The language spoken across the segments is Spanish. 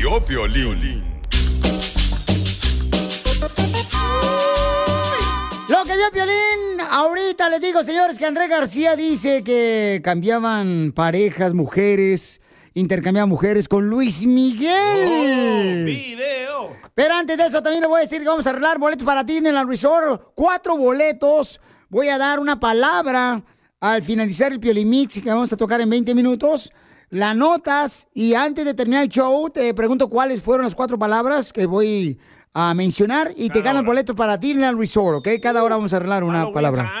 Lo que vio Piolín. Lo que vio Piolín, ahorita les digo, señores, que Andrés García dice que cambiaban parejas, mujeres, intercambiaban mujeres con Luis Miguel. video. Pero antes de eso, también le voy a decir que vamos a arreglar boletos para Disneyland Resort. Cuatro boletos. Voy a dar una palabra al finalizar el Piolimix que vamos a tocar en 20 minutos. La notas y antes de terminar el show te pregunto cuáles fueron las cuatro palabras que voy a mencionar y te ganas boletos para Disneyland Resort, ¿ok? Cada hora vamos a arreglar una palabra.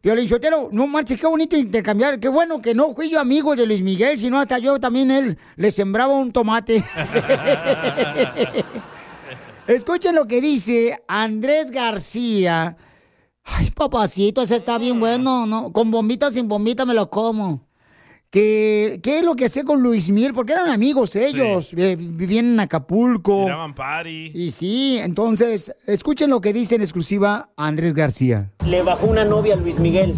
Piolín Sotelo, no marches, qué bonito intercambiar. Qué bueno que no fui yo amigo de Luis Miguel, sino hasta yo también él le sembraba un tomate. Escuchen lo que dice Andrés García. Ay, papacito, ese está bien bueno, ¿no? Con bombita, sin bombita me lo como. Que, ¿Qué es lo que hacía con Luis Miguel? Porque eran amigos ellos, eh, vivían en Acapulco. Tiraban party. Y sí, entonces, escuchen lo que dice en exclusiva Andrés García. Le bajó una novia a Luis Miguel.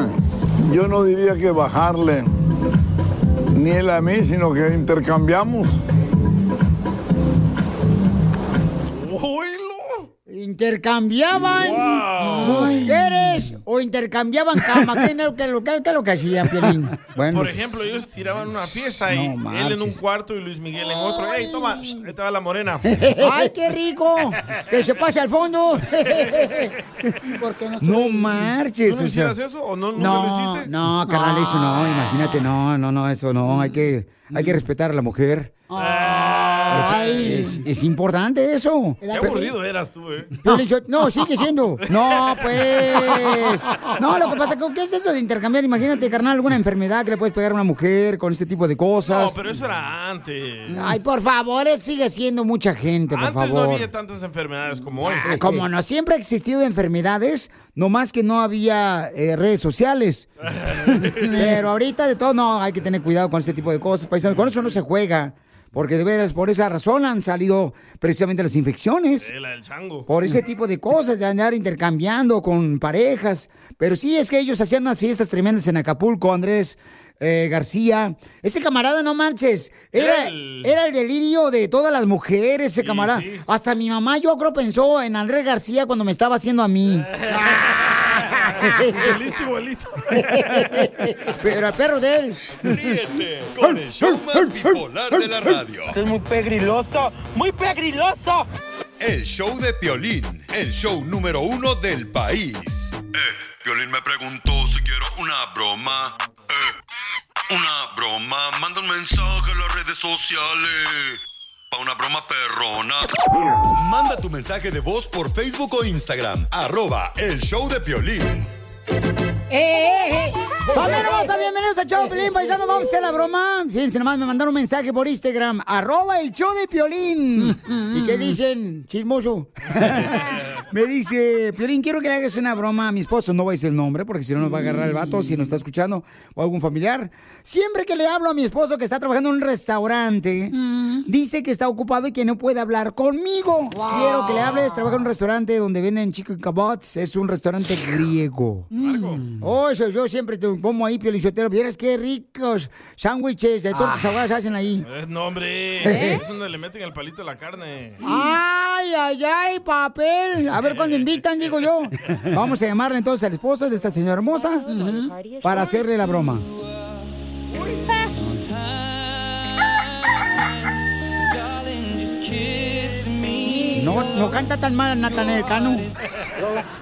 Yo no diría que bajarle, ni él a mí, sino que intercambiamos. Intercambiaban mujeres o intercambiaban cama. ¿Qué es lo que, lo que- qué es lo que hacían, Piolín? Bueno, Por pues, ejemplo, ellos tiraban una fiesta y No él en un cuarto y Luis Miguel en otro. ¡Ey, toma! Ahí va la morena. ¡Ay, qué rico! ¡Que se pase al fondo! no marches. ¿Tú no o sea. hicieras eso o no, nunca No, lo hiciste? no, carnal, eso no, imagínate, no, no, no, eso no, hay que, hay que respetar a la mujer. Es, es- es importante eso. Qué aburrido eras tú, ¿eh? No, sigue siendo. No, pues. No, lo que pasa, ¿qué es eso de intercambiar? Imagínate, carnal, alguna enfermedad que le puedes pegar a una mujer con este tipo de No, cosas. pero eso era antes. Ay, por favor, sigue siendo mucha gente, por Antes no favor. había tantas enfermedades como hoy. Ah, Como no siempre ha existido enfermedades, nomás que no había eh, redes sociales. Pero ahorita de todo, no, hay que tener cuidado con este tipo de cosas, paisanos. Con eso no se juega. Porque de veras, por esa razón han salido precisamente las infecciones. La del chango. Por ese tipo de cosas, de andar intercambiando con parejas. Pero sí, es que ellos hacían unas fiestas tremendas en Acapulco, Andrés eh, García. Ese camarada, no marches, era, Era el- era el delirio de todas las mujeres, ese camarada. sí. Hasta mi mamá, yo creo, pensó en Andrés García cuando me estaba haciendo a mí. Listo igualito. Pero al perro de él. Ríete con el show más bipolar de la radio. es muy pegriloso, muy pegriloso. El show de Piolín, el show número uno del país. Eh, Piolín me preguntó si quiero una broma. Eh, una broma, manda un mensaje a las redes sociales. Pa' una broma perrona. Manda tu mensaje de voz por Facebook o Instagram. Arroba el show de Piolín. ¡Eh, eh, eh! ¡Familia hermosa! Bienvenidos a Show de Piolín, paisanos, vamos a hacer la broma. Fíjense nomás, me mandaron un mensaje por Instagram, arroba el show de Piolín. ¿Y qué dicen? Chismoso. me dice, Piolín, quiero que le hagas una broma a mi esposo. No voy a decir el nombre, porque si no nos va a agarrar el vato, si nos está escuchando, o algún familiar. Siempre que le hablo a mi esposo que está trabajando en un restaurante, dice que está ocupado y que no puede hablar conmigo. Quiero que le hables, trabaja en un restaurante donde venden chicken kebabs. Es un restaurante griego. Oh, eso yo siempre te como ahí, piolichotero. Vieras qué ricos sándwiches de tortas ahogadas hacen ahí. Eh, no, hombre. Es donde le meten el palito a la carne. Ay, ay, ay, papel. A ver cuándo invitan, digo yo. Vamos a llamarle entonces al esposo de esta señora hermosa para hacerle la broma. no canta tan mal Natanael Cano.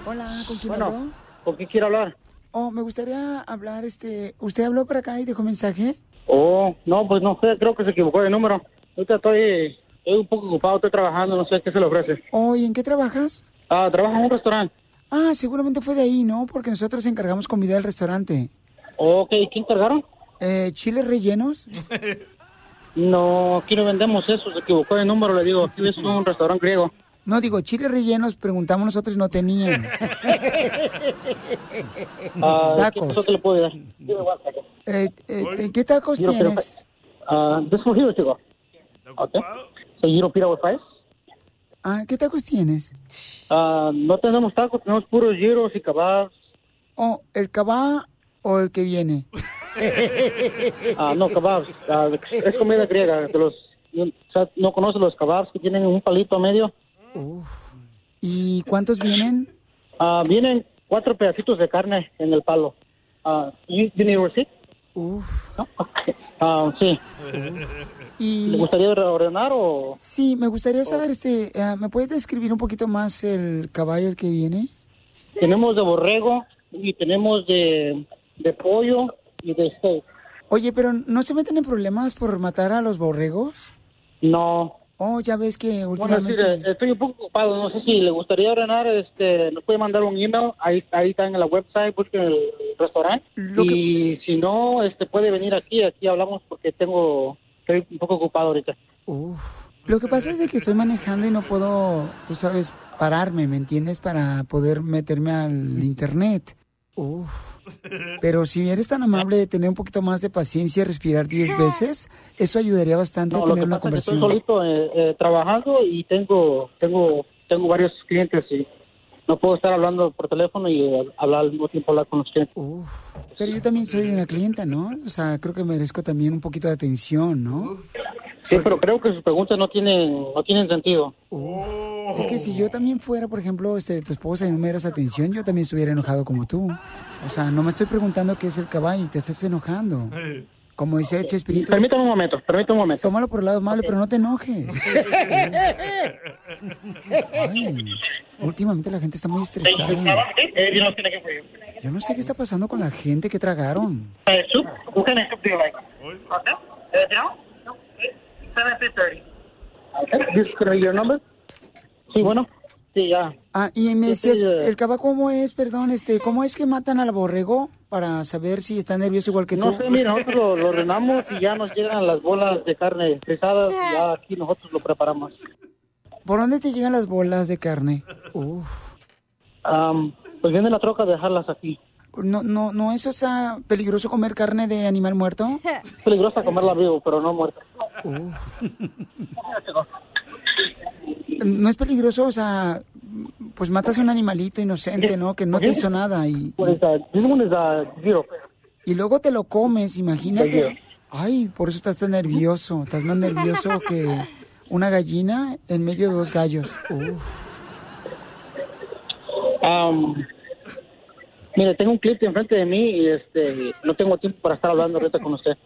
Hola, ¿con quién Bueno, habló? ¿con quién quiere hablar? Oh, me gustaría hablar, este... ¿Usted habló por acá y dejó mensaje? Oh, no, pues no sé, creo que se equivocó de número. Ahorita estoy, estoy un poco ocupado, estoy trabajando, no sé qué se le ofrece. Oh, ¿y en qué trabajas? Ah, trabajo en un restaurante. Ah, seguramente fue de ahí, ¿no? Porque nosotros encargamos comida del restaurante. Ok, ¿quién encargaron? Eh, ¿Chiles rellenos? No, aquí no vendemos eso, se equivocó de número, le digo, aquí es un restaurante griego. No, digo, chiles rellenos, preguntamos nosotros y no tenían. Ah, ¿Qué Tacos. le puedo dar? Eh, eh, ¿Qué tacos tienes? Ah, this here, chico. Okay. So you don't pita with fries? Ah, ¿qué tacos tienes? Ah, no tenemos tacos, tenemos puros gyros y kebabs. Oh, ¿el cabá o el que viene? Ah, no, kebabs. Ah, es comida griega. De los, no, o sea, ¿no conoces los kebabs que tienen un palito a medio? ¿Y cuántos vienen? Ah, vienen cuatro pedacitos de carne en el palo. Ah, you, you need a receipt? Uf. ¿No? Ah, sí. Y... ¿Le gustaría ordenar o...? Sí, me gustaría saber, este, eh, ¿me puedes describir un poquito más el caballo que viene? Tenemos de borrego y tenemos de, de pollo y de steak. Oye, pero ¿no se meten en problemas por matar a los borregos? No. Oh, ya ves que Bueno, últimamente... sí, eh, estoy un poco ocupado. No sé si le gustaría ordenar, este, nos puede mandar un email. Ahí, ahí está en la website, busquen el restaurante. Lo y si no, este, puede venir aquí. Aquí hablamos porque tengo, estoy un poco ocupado ahorita. Uf. Lo que pasa es de que estoy manejando y no puedo, tú sabes, pararme, ¿me entiendes? Para poder meterme al internet. Uf. Pero si eres tan amable de tener un poquito más de paciencia y respirar 10 veces, eso ayudaría bastante No, a lo tener que una pasa es que estoy solito eh, eh, trabajando y tengo, tengo, tengo varios clientes y no puedo estar hablando por teléfono y eh, hablar al mismo tiempo hablar con los clientes. Pero yo también soy una clienta, ¿no? O sea, creo que merezco también un poquito de atención, ¿no? Sí, pero creo que sus preguntas no tienen, no tienen sentido. Es que si yo también fuera, por ejemplo, este, tu esposa y no me dieras atención, yo también estuviera enojado como tú. O sea, no me estoy preguntando qué es el caballo y te estás enojando. Como dice Chespirito. Permítame un momento, permítame un momento. Tómalo por el lado malo, pero no te enojes. Ay, últimamente la gente está muy estresada. Eh? Yo no sé qué está pasando con la gente que tragaron. 730. Okay. your number? Sí, bueno. Sí, ya. Ah, y me decías, el caballo, ¿cómo es, perdón, este, cómo es que matan al borrego para saber si está nervioso igual que no tú? No sé, mira, nosotros lo, lo, renamos y ya nos llegan las bolas de carne frisadas y ya aquí nosotros lo preparamos. ¿Por dónde te llegan las bolas de carne? Uf. Um, pues viene la troca a dejarlas aquí. No, no, no es, o sea, peligroso comer carne de animal muerto. Es peligrosa comerla vivo, pero no muerta. No es peligroso, o sea, pues matas a un animalito inocente, ¿no? Que no te hizo nada y, is uh, zero. y luego te lo comes, imagínate. Ay, por eso estás tan nervioso. Estás más nervioso que una gallina en medio de dos gallos. Uf. Am, mire, tengo un cliente enfrente de mí y este no tengo tiempo para estar hablando ahorita con usted.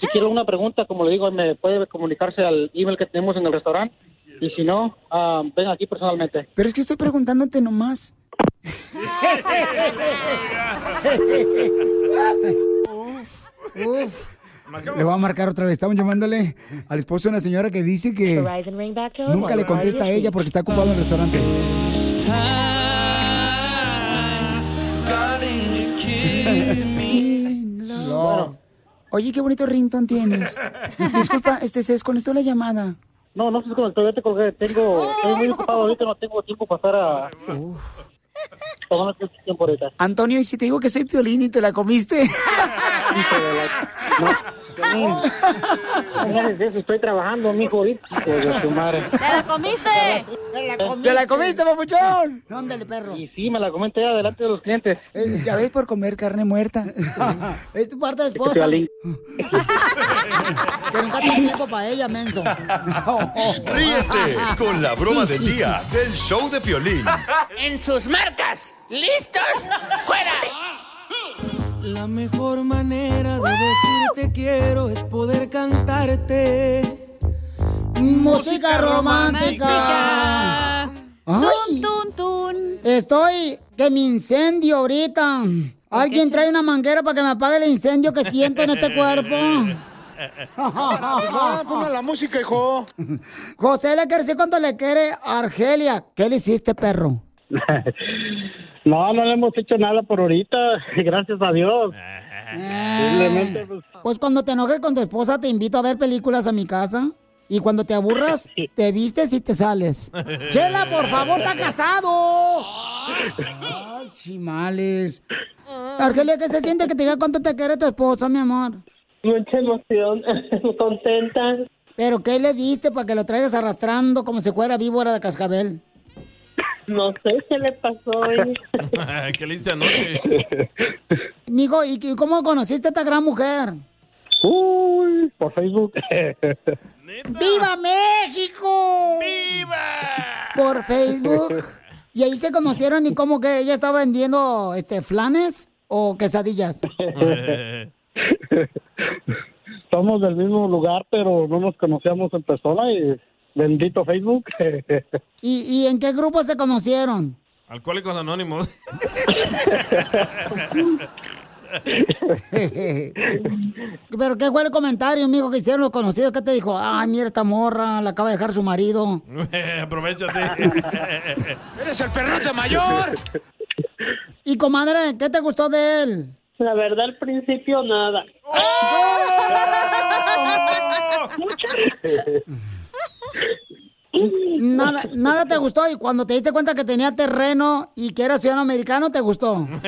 Si quiere una pregunta, como le digo, me puede comunicarse al email que tenemos en el restaurante. Y si no, ah, ven aquí personalmente. Pero es que estoy preguntándote nomás. Uf. Le voy a marcar otra vez. Estamos llamándole al esposo de una señora que dice que nunca le contesta a ella porque está ocupado en el restaurante. Love. Oye, qué bonito rington tienes. Disculpa, este se desconectó la llamada. No, no sé con el te colgué. Tengo, estoy muy ocupado ahorita, no tengo tiempo para estar a... No tengo tiempo ahorita. Antonio, ¿y si te digo que soy piolín y te la comiste? No, estoy trabajando, mijo, ahorita. ¡Te la comiste! ¡Te la comiste! ¡Te la comiste, papuchón! Ándale, perro. Y sí, me la comenté delante de los clientes. Eh, ya ves por comer carne muerta. es tu parte de Piolín. Que nunca tiene tiempo para ella, menso. Ríete con la broma del día del show de Piolín. En sus marcas, ¿listos? ¡Fuera! La mejor manera de decirte quiero es poder cantarte Música romántica. Ay, Tun, tun. estoy que me incendio ahorita. Alguien trae una manguera para que me apague el incendio que siento en este cuerpo. Ponga la música, hijo. José le quiere decir cuánto le quiere a Argelia. ¿Qué le hiciste, perro? No, no le hemos hecho nada por ahorita, gracias a Dios. Simplemente, pues, Pues cuando te enojes con tu esposa, te invito a ver películas a mi casa. Y cuando te aburras, te vistes y te sales. Chela, por favor, está casado. Ay, chimales. Argelia, ¿qué se siente que te diga cuánto te quiere tu esposa, mi amor? Mucha emoción, contenta. ¿Pero qué le diste para que lo traigas arrastrando como si fuera víbora de cascabel? No sé qué le pasó hoy. ¿Qué le hice anoche? Mijo, ¿y y cómo conociste a esta gran mujer? Uy, por Facebook. ¡Viva México! ¡Viva! Por Facebook. Y ahí se conocieron y como que ella estaba vendiendo este flanes o quesadillas. Somos del mismo lugar, pero no nos conocíamos en persona y bendito Facebook. ¿Y, y en qué grupo se conocieron? Alcohólicos Anónimos. Pero qué fue el comentario, mijo, que hicieron los conocidos. ¿Qué te dijo? Ay, mira esta morra, la acaba de dejar su marido. Aprovechate. ¡Eres el perrote mayor! Y comadre, ¿qué te gustó de él? La verdad, al principio nada. Nada, nada te gustó y cuando te diste cuenta que tenía terreno y que era ciudadano americano, ¿te gustó?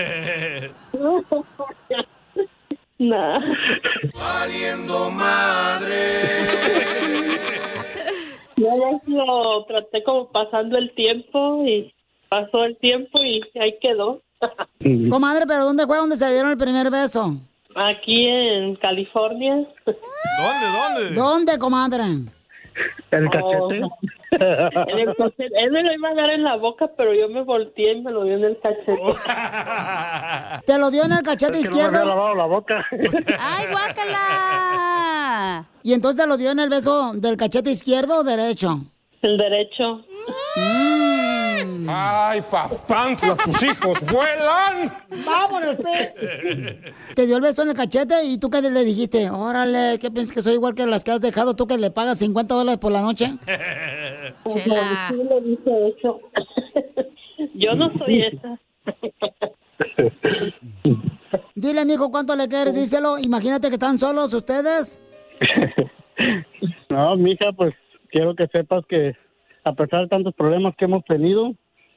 Nah. Valiendo madre. Ya lo traté como pasando el tiempo y pasó el tiempo y ahí quedó. Comadre, ¿pero dónde fue donde se dieron el primer beso? Aquí en California. ¿Dónde, dónde? ¿Dónde, comadre? ¿El cachete? En el cachete. Él me lo iba a dar en la boca, pero yo me volteé y me lo dio en el cachete. ¿Te lo dio en el cachete Es que no me izquierdo? lavado la boca. ¡Ay, guácala! ¿Y entonces te lo dio en el beso del cachete izquierdo o derecho? El derecho. ¡Ay, papantla, tus hijos vuelan! ¡Vámonos, pe! Te dio el beso en el cachete y tú qué le dijiste, órale, ¿qué piensas que soy igual que las que has dejado tú que le pagas 50 dólares por la noche? Chela. Sí, le dije eso. Yo no soy esa. Dile, mijo, ¿cuánto le quieres? Díselo. Imagínate que están solos ustedes. No, mija, pues quiero que sepas que a pesar de tantos problemas que hemos tenido,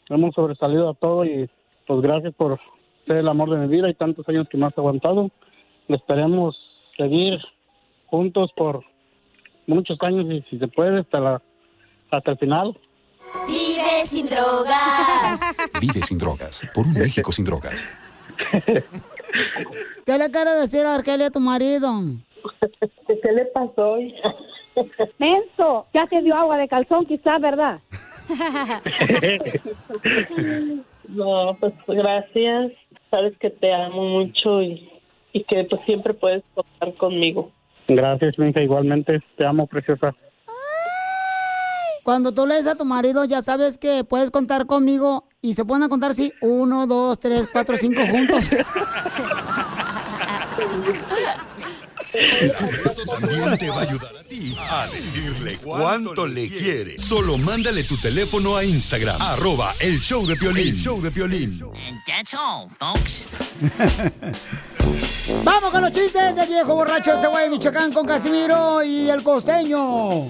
hemos sobresalido a todo y pues gracias por ser el amor de mi vida y tantos años que me has aguantado. Esperemos seguir juntos por muchos años y si se puede hasta la hasta el final. Vive sin drogas. Vive sin drogas. Por un México sin drogas. ¿Qué le quieres decir a Argelia a tu marido? ¿Qué le pasó hoy? Menso, ya te dio agua de calzón quizás, ¿verdad? No, pues gracias. Sabes que te amo mucho y, y que pues siempre puedes contar conmigo. Gracias, mija, igualmente. Te amo, preciosa. Cuando tú le dices a tu marido, ya sabes que puedes contar conmigo y se pueden contar, sí, uno, dos, tres, cuatro, cinco juntos. También te va a ayudar a ti a decirle cuánto le quiere. Solo mándale tu teléfono a Instagram, arroba el show de Piolín. El show de Piolín. That's all, folks. Vamos con los chistes del viejo borracho ese güey de Michoacán con Casimiro y el costeño.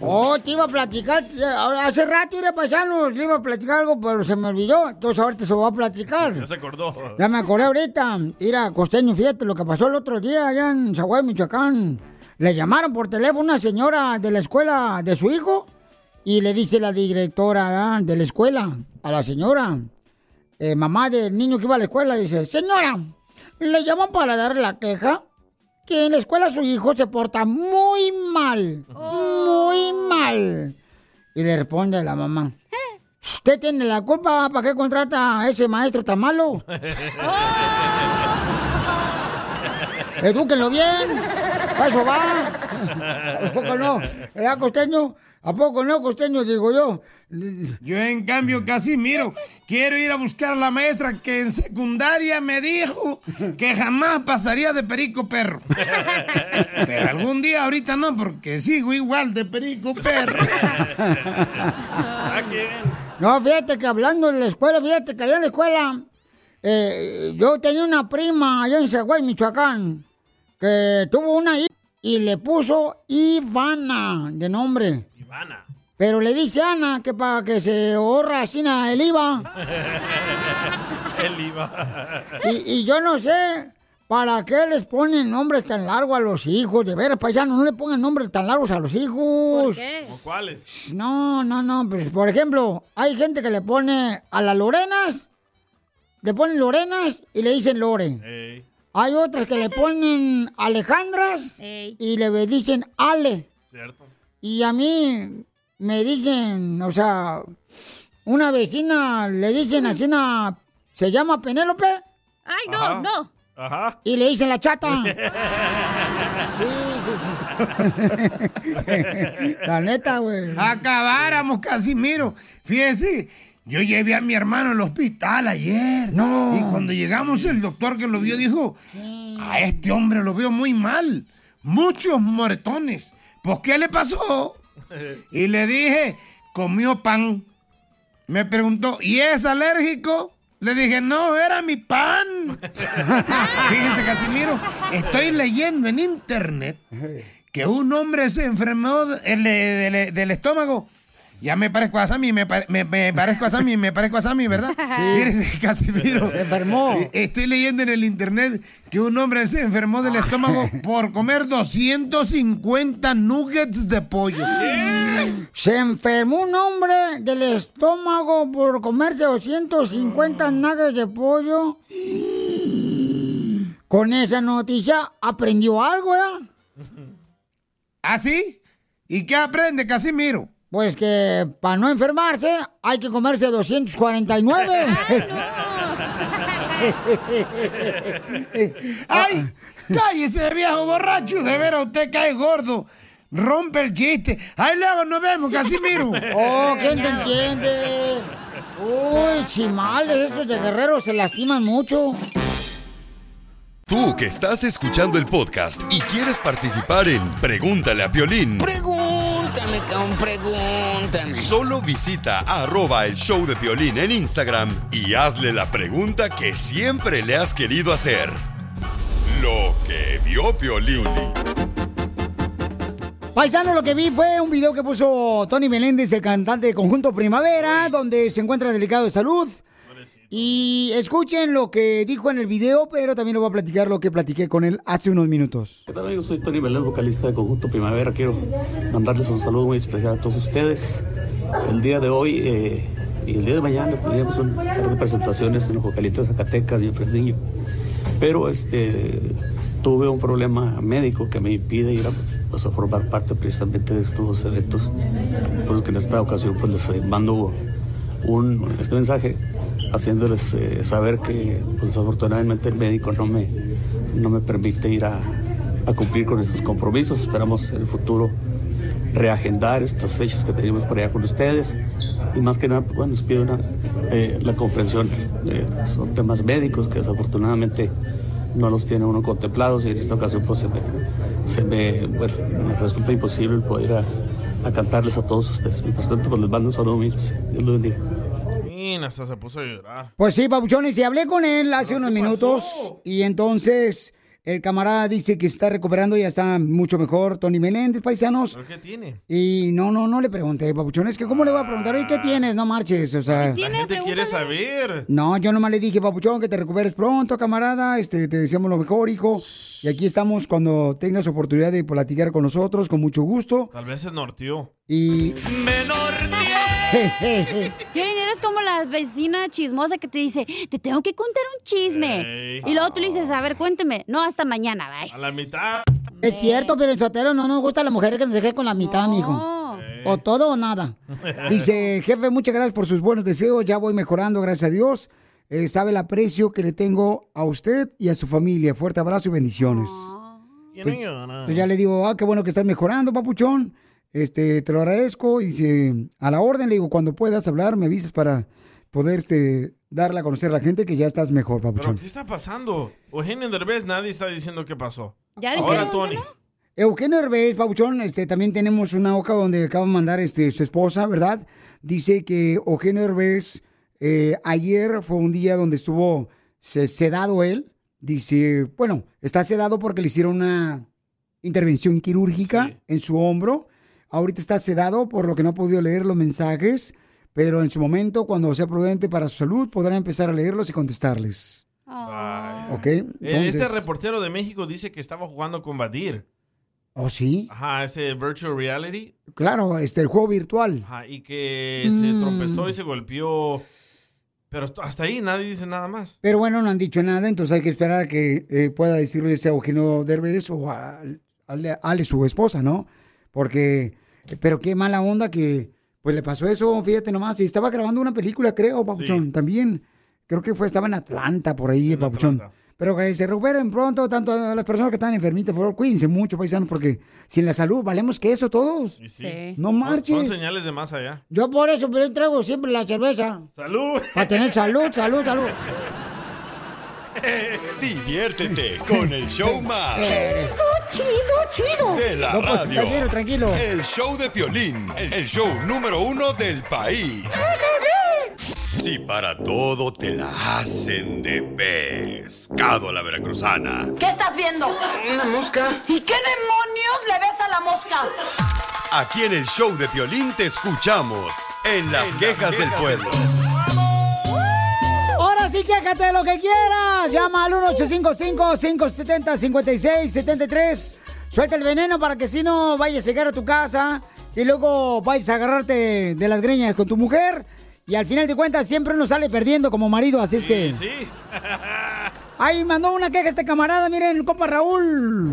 Oh, te iba a platicar. ahora, Hace rato, iré paisano, le iba a platicar algo, pero se me olvidó. Entonces ahorita se lo va a platicar. Ya se acordó. Ya me acordé ahorita. Mira, costeño, fíjate lo que pasó el otro día allá en Zaguay, Michoacán. Le llamaron por teléfono a una señora de la escuela de su hijo y le dice la directora ah, de la escuela a la señora, eh, mamá del niño que iba a la escuela, dice, señora, le llaman para darle la queja que en la escuela su hijo se porta muy mal, muy mal. Y le responde la mamá, ¿usted tiene la culpa? ¿Para qué contrata a ese maestro tan malo? Edúquenlo bien. Para eso va. ¿A poco no? ¿Verdad, costeño? ¿A poco no, costeño? Digo yo. Yo, en cambio, Casimiro, quiero ir a buscar a la maestra que en secundaria me dijo que jamás pasaría de perico perro. Pero algún día, ahorita no, porque sigo igual de perico perro. No, fíjate que hablando de la escuela, fíjate que allá en la escuela, eh, yo tenía una prima allá en Zaguay, Michoacán, que tuvo una hija y le puso Ivana de nombre. Ivana. Pero le dice Ana que para que se ahorra así na- el IVA. Él iba. Y, y yo no sé para qué les ponen nombres tan largos a los hijos. De veras, paisanos, no le pongan nombres tan largos a los hijos. ¿O cuáles? No, no, no. Pues, por ejemplo, hay gente que le pone a las Lorenas, le ponen Lorenas y le dicen Lore. Ey. Hay otras que le ponen Alejandras y le dicen Ale. ¿Cierto? Y a mí me dicen, o sea, una vecina le dicen así, una- se llama Penélope Ay, no, Ajá. no. Ajá. y le dicen la chata. Sí, sí, sí. La neta, güey. Acabáramos, Casimiro. Fíjese, yo llevé a mi hermano al hospital ayer. No. Y cuando llegamos, el doctor que lo vio dijo: A este hombre lo veo muy mal. Muchos moretones. ¿Pues qué le pasó? Y le dije: Comió pan. Me preguntó: ¿y es alérgico? Le dije, no, era mi pan. Fíjese, Casimiro, estoy leyendo en internet que un hombre se enfermó del, del- del estómago. Ya me parezco a Sammy, me, pare- me- me parezco a Sammy, me parezco a Sammy, ¿verdad? Sí. Mire, Casimiro. Se enfermó. Eh, Estoy leyendo en el internet que un hombre se enfermó del estómago por comer 250 nuggets de pollo. Se enfermó un hombre del estómago por comerse 250 nuggets de pollo. Con esa noticia aprendió algo, ¿ya? ¿Ah, sí? ¿Y qué aprende, Casimiro? Pues que para no enfermarse hay que comerse 249. ¡Ay! ¡Cállese, viejo borracho! De veras, usted cae gordo. Rompe el chiste. ¡Ay, luego nos vemos, Casimiro! Oh, ¿quién te entiende? Uy, chimales, estos de guerreros se lastiman mucho. Tú que estás escuchando el podcast y quieres participar en Pregúntale a Piolín, Pregúntame, cabrón, pregúntame. solo visita arroba el show de Piolín en Instagram y hazle la pregunta que siempre le has querido hacer. Lo que vio Piolín. Paisano, lo que vi fue un video que puso Tony Meléndez, el cantante de Conjunto Primavera, donde se encuentra delicado de salud. Y escuchen lo que dijo en el video, pero también lo voy a platicar lo que platiqué con él hace unos minutos. ¿Qué amigos? Soy Tony Belén, vocalista de Conjunto Primavera. Quiero mandarles un saludo muy especial a todos ustedes. El día de hoy eh, y el día de mañana tendríamos un par de presentaciones en los Jocalitos Zacatecas y en Fresnillo. Pero este, tuve un problema médico que me impide ir a, pues, formar parte precisamente de estos dos eventos. Por eso que en esta ocasión pues, les mando un, este mensaje haciéndoles eh, saber que pues, desafortunadamente el médico no me, no me permite ir a, a cumplir con estos compromisos. Esperamos en el futuro reagendar estas fechas que tenemos por allá con ustedes y más que nada, pues, bueno, les pido una, eh, la comprensión. Eh, son temas médicos que desafortunadamente no los tiene uno contemplados y en esta ocasión pues se me, se me, bueno, me resulta imposible el poder a, a cantarles a todos ustedes. Mientras tanto, pues les mando un saludo mismo. Dios los bendiga. Y hasta se puso a llorar. Pues sí, papuchones, y hablé con él hace unos minutos y entonces el camarada dice que se está recuperando, ya está mucho mejor, Tony Meléndez, paisanos. ¿Pero qué tiene? Y no, no, no le pregunté, papuchón, es que ¿cómo le voy a preguntar? Oye, ¿qué tienes? No marches, o sea... La gente quiere saber. No, yo nomás le dije, papuchón, que te recuperes pronto, camarada, este, te deseamos lo mejor, hijo. Y aquí estamos cuando tengas oportunidad de platicar con nosotros, con mucho gusto. Tal vez se norteó. Y... Piolín, eres como la vecina chismosa que te dice, te tengo que contar un chisme. Y luego tú le dices, a ver, cuénteme. No, hasta mañana, vais. A la mitad. Es cierto, pero en Sotero no nos gusta a las mujeres que nos dejen con la mitad, mijo. O todo o nada. Dice, jefe, muchas gracias por sus buenos deseos. Ya voy mejorando, gracias a Dios. Eh, sabe el aprecio que le tengo a usted y a su familia. Fuerte abrazo y bendiciones. Y no llora. Entonces ya le digo, ah, qué bueno que estás mejorando, papuchón. Este, te lo agradezco. Y dice, a la orden, le digo, cuando puedas hablar, me avisas para poder este, darle a conocer a la gente que ya estás mejor, ¿Pero papuchón. qué está pasando? Eugenio Derbez, nadie está diciendo qué pasó. Ya Ahora Tony. Eugenio Herbés, Pabuchón, este, también tenemos una hoja donde acaba de mandar este, su esposa, ¿verdad? Dice que Eugenio Herbés, eh, ayer fue un día donde estuvo se- sedado él. Dice, bueno, está sedado porque le hicieron una intervención quirúrgica en su hombro. Ahorita está sedado por lo que no ha podido leer los mensajes, pero en su momento, cuando sea prudente para su salud, podrá empezar a leerlos y contestarles. ¿Ok? Eh, Entonces, Este reportero de México dice que estaba jugando con Vadir. ¿Oh, sí? Ajá, ese virtual reality. Claro, este, el juego virtual. Ajá, y que se Mm. tropezó y se golpeó. Pero hasta ahí nadie dice nada más. Pero bueno, no han dicho nada, entonces hay que esperar a que eh, pueda decirle ese a Eugenio Derbez o a, a Ale, Ale, su esposa, ¿no? Porque, pero qué mala onda que pues le pasó eso, fíjate nomás, y estaba grabando una película, creo, Papuchón, también. Creo que fue, estaba en Atlanta, por ahí, Papuchón. Pero que se recuperen pronto, tanto a las personas que están enfermitas, por favor, cuídense mucho, paisanos, porque sin la salud valemos que eso todos. Sí. No marches. Son señales de más allá. Yo por eso pues, traigo siempre la cerveza. ¡Salud! Para tener salud, salud, salud. Diviértete con el show más. Chido, chido, chido. De la No, pues, radio. tranquilo, tranquilo. El show de Piolín, el el show número uno del país. Si para todo te la hacen de pescado a la veracruzana. ¿Qué estás viendo? Una mosca. ¿Y qué demonios le ves a la mosca? Aquí en el show de Piolín te escuchamos en las quejas del pueblo. Ahora sí, quéjate de lo que quieras. Llama al 1-855-570-5673. Suelta el veneno para que si no vayas a llegar a tu casa y luego vayas a agarrarte de las greñas con tu mujer. Y al final de cuentas siempre uno sale perdiendo como marido, así es que... Sí. Ahí mandó una queja este camarada, miren, el compa Raúl.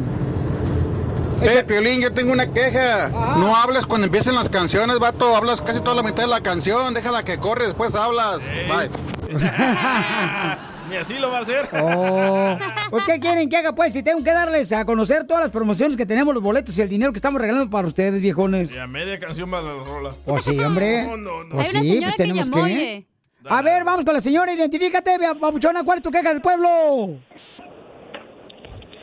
Eh, Piolín, yo tengo una queja. No hables cuando empiecen las canciones, vato. Hablas casi toda la mitad de la canción. Déjala que corre, después hablas. Bye. Ni así lo va a hacer. Oh, pues ¿qué quieren que haga pues? Si tengo que darles a conocer todas las promociones que tenemos, los boletos y el dinero que estamos regalando para ustedes, viejones. Y a media canción va la rola. Pues sí, hombre. No, no, no. Pues sí, pues tenemos que. A ver, vamos con la señora, identifícate, vea, papuchona, ¿cuál es tu queja del pueblo?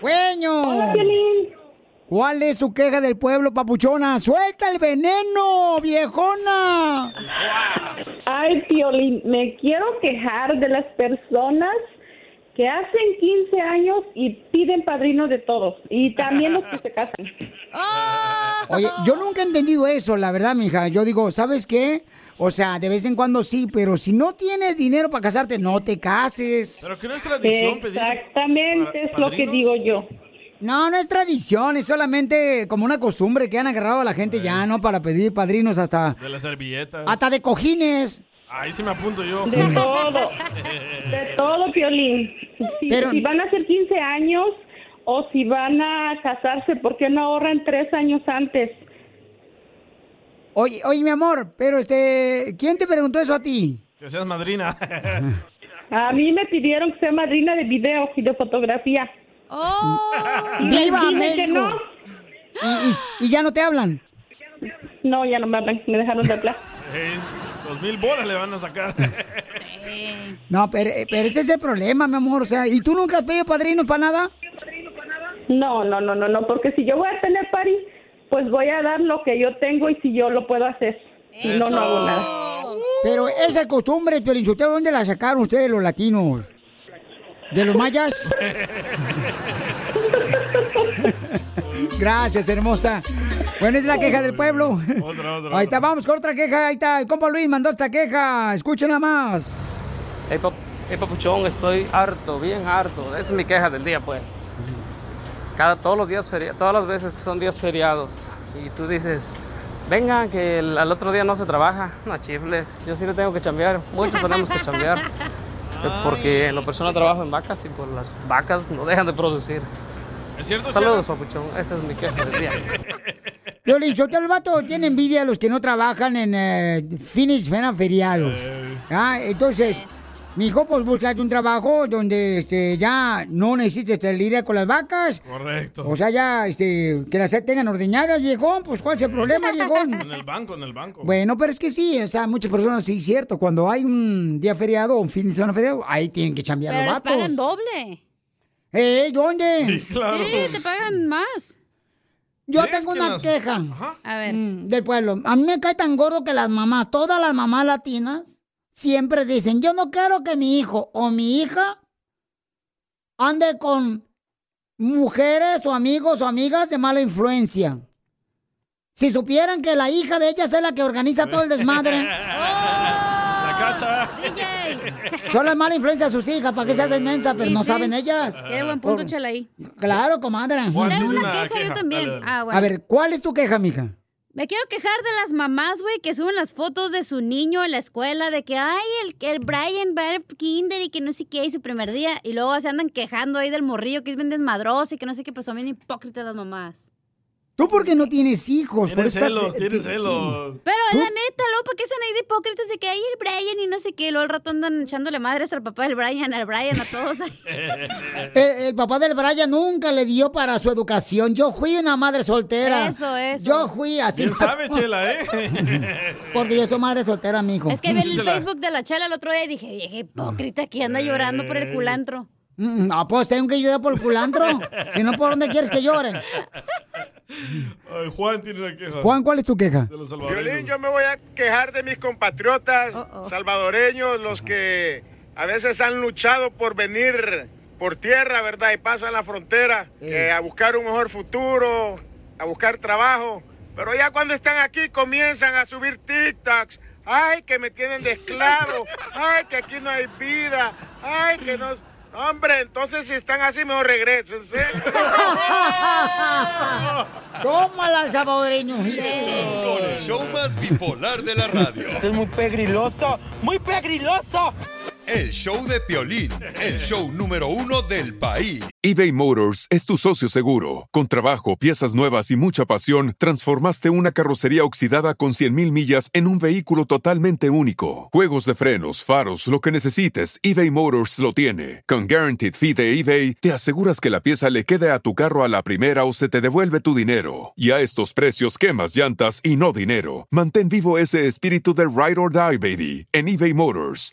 Güeño. Hola, Piolín. ¿Cuál es tu queja del pueblo, papuchona? ¡Suelta el veneno, viejona! Ay, Piolín, me quiero quejar de las personas que hacen 15 años y piden padrinos de todos. Y también los que se casan. Oye, yo nunca he entendido eso, la verdad, mija. Yo digo, ¿sabes qué? O sea, de vez en cuando sí, pero si no tienes dinero para casarte, no te cases. Pero que no es tradición pedir. Exactamente es lo que digo yo. No, no es tradición, es solamente como una costumbre que han agarrado a la gente ya, ¿no? Para pedir padrinos hasta, De las servilletas. hasta de cojines. Ahí sí me apunto yo. De todo. De todo, Piolín. Si, Pero- si van a hacer 15 años o si van a casarse, ¿por qué no ahorran tres años antes? Oye, oye, mi amor, pero este, ¿quién te preguntó eso a ti? Que seas madrina. A mí me pidieron que sea madrina de video y de fotografía. Les ¡Viva México! no. ¿Y, y- y ya no te hablan? No, ya no me hablan, me dejaron de hablar. Dos mil bolas le van a sacar. No, pero, pero ese es el problema, mi amor. O sea, ¿y tú nunca has pedido padrinos para nada? No, no, no, no, no, porque si yo voy a tener party, pues voy a dar lo que yo tengo y si yo lo puedo hacer. Si no, no hago nada. Pero esa costumbre, Piolinchotero, ¿dónde la sacaron ustedes los latinos? ¿De los mayas? Gracias, hermosa. Bueno, es la queja del pueblo. Otra, otra, Ahí está, vamos con otra queja. Ahí está, el compa Luis mandó esta queja. Escuchen nada más. Hey, pap- hey, papuchón, estoy harto, bien harto. Esa es mi queja del día, pues. Cada, todos los días, todas las veces que son días feriados. Y tú dices, vengan, que el- al otro día no se trabaja. No chifles, yo sí le tengo que chambear. Muchos tenemos que chambear. Eh, Porque en lo personal trabajo en vacas y pues las vacas no dejan de producir. ¿Es cierto, Saludos, papuchón. Esa es mi queja del día. El vato tiene envidia a los que no trabajan en eh, fines fueran feriados. Ah, entonces, Mijo, pues búscate un trabajo donde este, ya no necesites lidiar con las vacas. Correcto. O sea, ya este, que las tengan ordeñadas, viejón. Pues, ¿cuál es el problema, viejón? En el banco, en el banco. Bueno, pero es que sí, o sea, muchas personas sí, cierto. Cuando hay un día feriado o un fin de semana feriado, ahí tienen que chambear Pero los les vatos. pagan doble. ¿Eh? ¿Dónde? Sí, claro. Sí, te pagan más. Yo ¿Crees tengo que una las- queja A ver. mm, del pueblo. A mí me cae tan gordo que las mamás, todas las mamás latinas, siempre dicen, yo no quiero que mi hijo o mi hija ande con mujeres o amigos o amigas de mala influencia. Si supieran que la hija de ellas es la que organiza todo el desmadre, La cacha. son las malas influencias de sus hijas, ¿para qué se hacen mensas? Pero no sí. saben ellas. Tiene buen punto, Por- chela ahí. Claro, comadre. Tengo una queja yo también. Ah, bueno. A ver, ¿cuál es tu queja, mija? Me quiero quejar de las mamás, güey, que suben las fotos de su niño en la escuela, de que, ay, el, el Brian va al kinder y que no sé qué, y su primer día, y luego se andan quejando ahí del morrillo que es bien desmadroso y que no sé qué, pero son bien hipócritas las mamás. Tú porque no tienes hijos, por Tiene eso estás- celos, tiene te- celos. Pero ¿Tú? la neta, luego, ¿para qué están ahí de hipócritas de que hay el Brian y no sé qué? Luego al rato andan echándole madres al papá del Brian, al Brian, a todos. ahí. El, el papá del Brian nunca le dio para su educación. Yo fui una madre soltera. Eso, eso. Yo fui así. ¿Quién sabe, Chela, eh? Porque yo soy madre soltera, mijo. es que vi el. Facebook de la chela el otro día y dije, vieja hipócrita que anda llorando por el culantro. Mm, No, pues tengo que llorar por el culantro. si no, ¿por dónde quieres que llore? Ay, Juan tiene una queja. Juan, ¿cuál es tu queja? De los Violín, yo me voy a quejar de mis compatriotas salvadoreños, los que a veces han luchado por venir por tierra, ¿verdad? Y pasan la frontera eh, a buscar un mejor futuro, a buscar trabajo. Pero ya cuando están aquí comienzan a subir TikToks. Ay, que me tienen de esclavo. Ay, que aquí no hay vida. Ay, que no... Hombre, entonces si están así, mejor regresense. Tómala, el salvadoreño. Con el show más bipolar de la radio. Esto es muy pegriloso, muy pegriloso. El show de Piolín, el show número uno del país. eBay Motors es tu socio seguro. Con trabajo, piezas nuevas y mucha pasión, transformaste una carrocería oxidada con 100.000 millas en un vehículo totalmente único. Juegos de frenos, faros, lo que necesites, eBay Motors lo tiene. Con Guaranteed Fee de eBay, te aseguras que la pieza le quede a tu carro a la primera o se te devuelve tu dinero. Y a estos precios, quemas llantas y no dinero. Mantén vivo ese espíritu de Ride or Die, baby, en eBay Motors.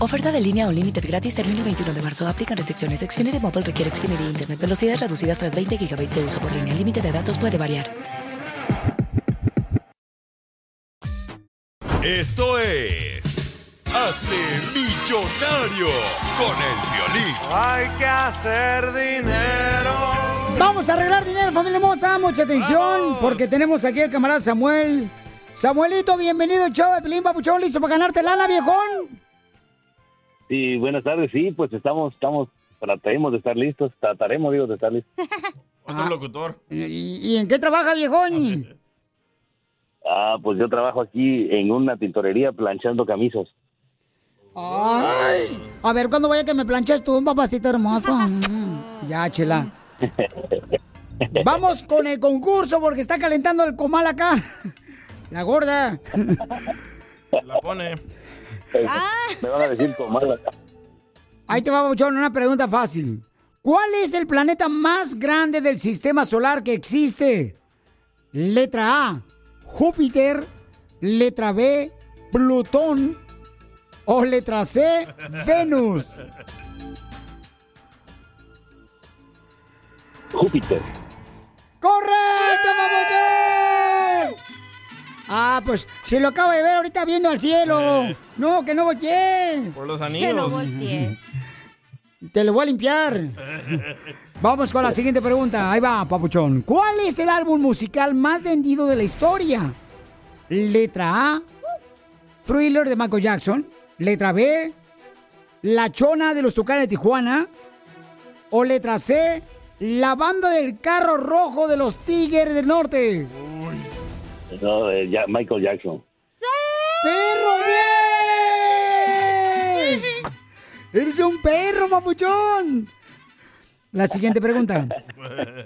Oferta de línea o límite gratis termina el 21 de marzo. Aplican restricciones. Xfinity Mobile requiere Xfinity Internet. Velocidades reducidas tras 20 GB de uso por línea. El límite de datos puede variar. Esto es. Hazte millonario con el violín. Hay que hacer dinero. Vamos a arreglar dinero, familia hermosa. Mucha atención, porque tenemos aquí al camarada Samuel. Samuelito, bienvenido show de Pelín Papuchón. ¿Listo para ganarte lana, viejón? Sí, buenas tardes. Sí, pues estamos, estamos, trataremos de estar listos, trataremos, digo, de estar listos. Otro locutor. ¿Y, y en qué trabaja, viejón? Ah, pues yo trabajo aquí en una tintorería planchando camisas. Ay. A ver, ¿cuándo vaya que me planches tú, un papacito hermoso? Mm, Ya, chela. Vamos con el concurso porque está calentando el comal acá. La gorda. La pone. Me van a decir comal. Ahí te va, Papuchón, una pregunta fácil. ¿Cuál es el planeta más grande del sistema solar que existe? Letra A, Júpiter. Letra B, Plutón. O letra C, Venus. Júpiter. ¡Correcto! Ah, pues se lo acabo de ver ahorita viendo al cielo. No, que no volteé. Por los Que anillos. no volteé. Te lo voy a limpiar. Vamos con la siguiente pregunta. Ahí va, papuchón. ¿Cuál es el álbum musical más vendido de la historia? Letra A, Thriller de Michael Jackson. Letra B, La Chona de los Tucanes de Tijuana. O letra C, la banda del carro rojo de los Tigres del Norte? No, eh, ya- Michael Jackson. ¡Perro bien! ¡Eres un perro, papuchón! La siguiente pregunta.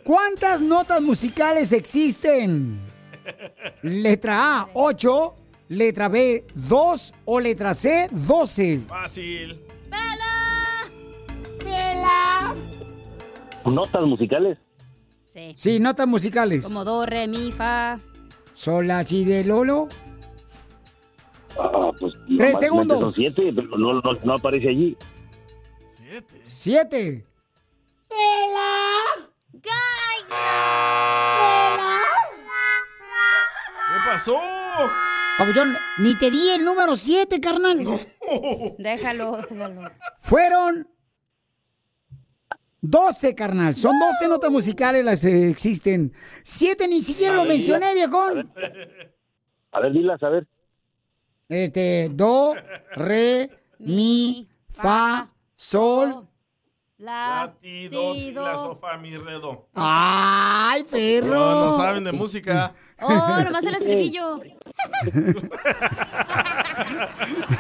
¿Cuántas notas musicales existen? Letra A, 8. Letra B, 2. O letra C, 12. Fácil. ¡Pela! ¿Notas musicales? Sí. Sí, notas musicales. Como do, re, mi, fa. Sol, la, si, de, lolo. Ah, pues, Tres segundos. Son siete, pero no, no, no aparece allí. Siete. ¡Pela! ¿Qué pasó? Papuchón, ni te di el número 7, carnal. Déjalo, déjalo. Fueron 12, carnal. Son 12 notas musicales las que existen. Siete ni siquiera A lo ver, mencioné, dila. viejón. A ver, dilas, a ver. Este, do, re, mi, fa, sol. La, Ti, do, si, la, so, fa, mi, re, do. ¡Ay, perro! No, no saben de música. Oh, nomás el estribillo.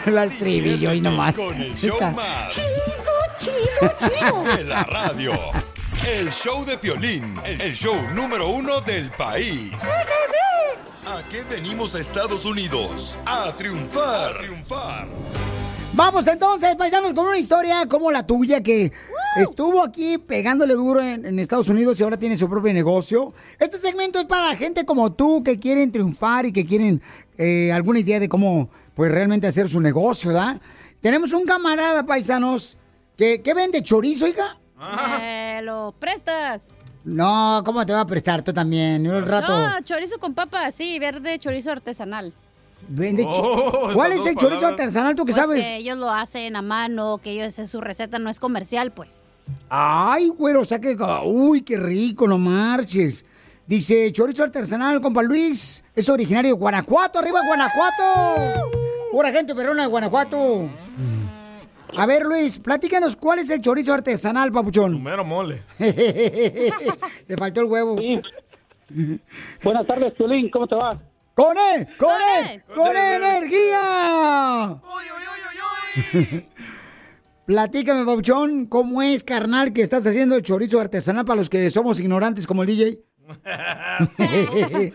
La estribillo y nomás. Con el show Está. más Chido, chido. de la radio. El show de Piolín, el show número uno del país. ¿A qué venimos a Estados Unidos? A triunfar. A triunfar. Vamos entonces, paisanos, con una historia como la tuya que estuvo aquí pegándole duro en, en Estados Unidos y ahora tiene su propio negocio. Este segmento es para gente como tú que quieren triunfar y que quieren eh, alguna idea de cómo pues realmente hacer su negocio, ¿verdad? Tenemos un camarada, paisanos, que vende chorizo, hija. Me lo prestas. No, ¿cómo te va a prestar tú también? Un rato. No, chorizo con papa, sí, verde chorizo artesanal. Vende Oh, ¿Cuál es el chorizo palabras. artesanal tú que Pues sabes? que ellos lo hacen a mano, que ellos es su receta, no es comercial, pues. Ay, güero, o sea que. Uy, qué rico, no marches. Dice, chorizo artesanal, compa Luis. Es originario de Guanajuato, arriba Guanajuato. Pura gente perrona de Guanajuato. A ver, Luis, platícanos cuál es el chorizo artesanal, papuchón. Mero mole. Te faltó el huevo. Buenas tardes, Piolín, ¿cómo te va? ¡Con él! ¡Con él! ¡Con energía! Platícame, Papuchón, ¿cómo es, carnal, que estás haciendo el chorizo artesanal para los que somos ignorantes como el DJ?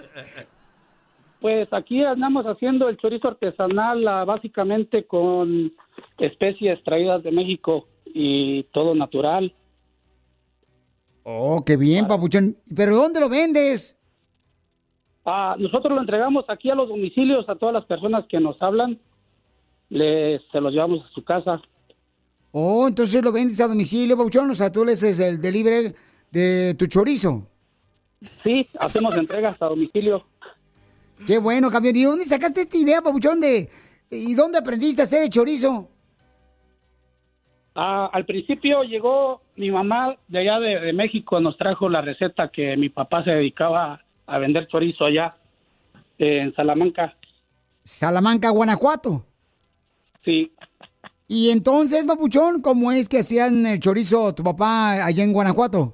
Pues aquí andamos haciendo el chorizo artesanal ah, básicamente con especies traídas de México y todo natural. Oh, qué bien, Papuchón. ¿Pero dónde lo vendes? Ah, nosotros lo entregamos aquí a los domicilios a todas las personas que nos hablan. Les, se los llevamos a su casa. Oh, entonces lo vendes a domicilio, Papuchón. O sea, tú le haces el delivery de tu chorizo. Sí, hacemos entregas a domicilio. Qué bueno, campeón. ¿Y dónde sacaste esta idea, Papuchón, de... ¿Y dónde aprendiste a hacer el chorizo? Ah, al principio llegó mi mamá de allá de, de México, nos trajo la receta que mi papá se dedicaba a vender chorizo allá eh, en Salamanca. Salamanca, Guanajuato. Sí. Y entonces, Papuchón, ¿cómo es que hacían el chorizo tu papá allá en Guanajuato?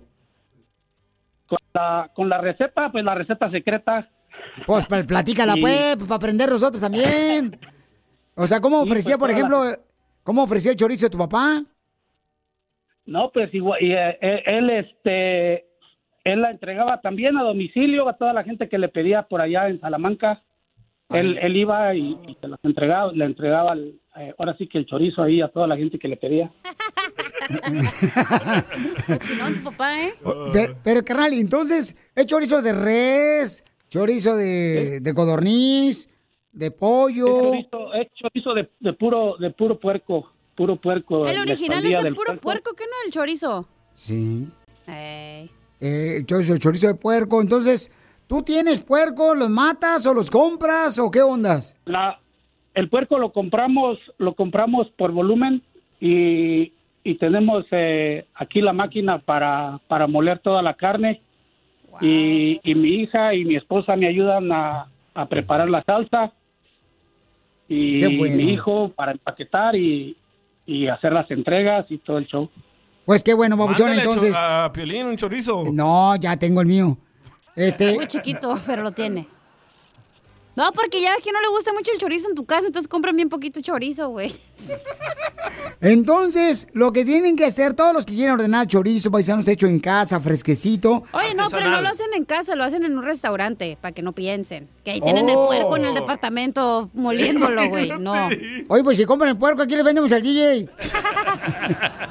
Con la, con la receta, pues la receta secreta. Pues pl- platícala, Sí. pues, para aprender nosotros también. O sea, ¿cómo Sí, ofrecía, pues, por ejemplo, cómo ofrecía el chorizo tu papá? No, pues igual, y, eh, eh, él, este, él la entregaba también a domicilio a toda la gente que le pedía por allá en Salamanca. Él, él iba y, y se las entregaba, le entregaba, el- eh, ahora sí que el chorizo ahí a toda la gente que le pedía. Tu papá, ¿eh? Pero, pero, carnal, entonces, ¿es chorizo de res, chorizo de, de codorniz, de pollo? Es chorizo, es chorizo de, de puro, de puro puerco, puro puerco. El la original es del puro puerco, ¿qué no? El chorizo. Sí. Eh, el chorizo, el chorizo de puerco. Entonces, ¿tú tienes puerco, los matas o los compras o qué ondas? La, el puerco lo compramos, lo compramos por volumen y, y tenemos eh, aquí la máquina para, para moler toda la carne y, y mi hija y mi esposa me ayudan a, a preparar la salsa y Qué bueno. mi hijo para empaquetar y, y hacer las entregas y todo el show. Pues qué bueno, babuchón, Mándale entonces. A Piolín un chorizo. No, ya tengo el mío. Este, Muy chiquito, pero lo tiene. No, porque ya ves que no le gusta mucho el chorizo en tu casa, entonces compran bien poquito chorizo, güey. entonces, lo que tienen que hacer todos los que quieren ordenar chorizo, paisanos hecho en casa, fresquecito. Oye, no, pero no lo hacen en casa, lo hacen en un restaurante, para que no piensen. Que ahí tienen el Oh. puerco en el departamento moliéndolo, güey. No. Oye, pues si compran el puerco, aquí le vendemos al DJ.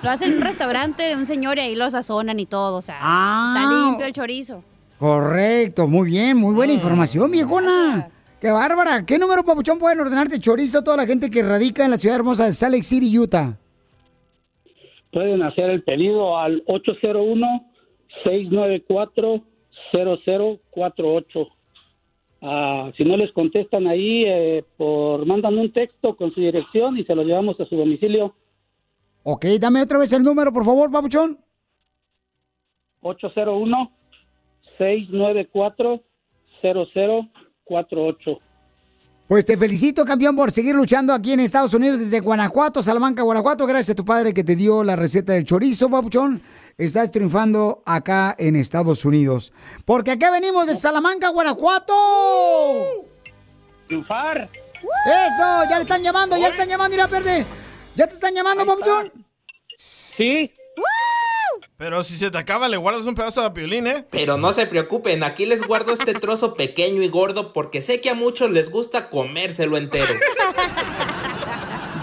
Lo hacen en un restaurante de un señor y ahí lo sazonan y todo, o sea, Ah. está limpio el chorizo. Correcto, muy bien, muy buena información, viejona. Qué bárbara. ¿Qué número, papuchón, pueden ordenarte chorizo toda la gente que radica en la ciudad hermosa de Salt Lake City, Utah? Pueden hacer el pedido al 801-694-0048. Ah, si no les contestan ahí, eh, por mandan un texto con su dirección y se lo llevamos a su domicilio. Ok, dame otra vez el número, por favor, papuchón. 801-694-0048. Pues te felicito, campeón, por seguir luchando aquí en Estados Unidos desde Guanajuato, Salamanca, Guanajuato. Gracias a tu padre que te dio la receta del chorizo, papuchón. Estás triunfando acá en Estados Unidos. Porque acá venimos de Salamanca, Guanajuato. ¡Triunfar! Eso, ya le están llamando, ya le están llamando, mira, perde. ¿Ya te están llamando, papuchón? Sí. Pero si se te acaba, le guardas un pedazo de Piolín, ¿eh? Pero no se preocupen, aquí les guardo este trozo pequeño y gordo porque sé que a muchos les gusta comérselo entero.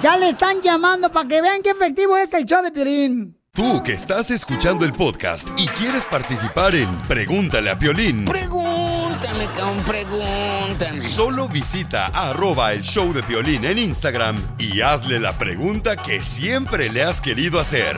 Ya le están llamando para que vean qué efectivo es el show de Piolín. Tú que estás escuchando el podcast y quieres participar en Pregúntale a Piolín. Pregúntame, cabrón, pregúntame. Solo visita arroba el show de Piolín en Instagram y hazle la pregunta que siempre le has querido hacer.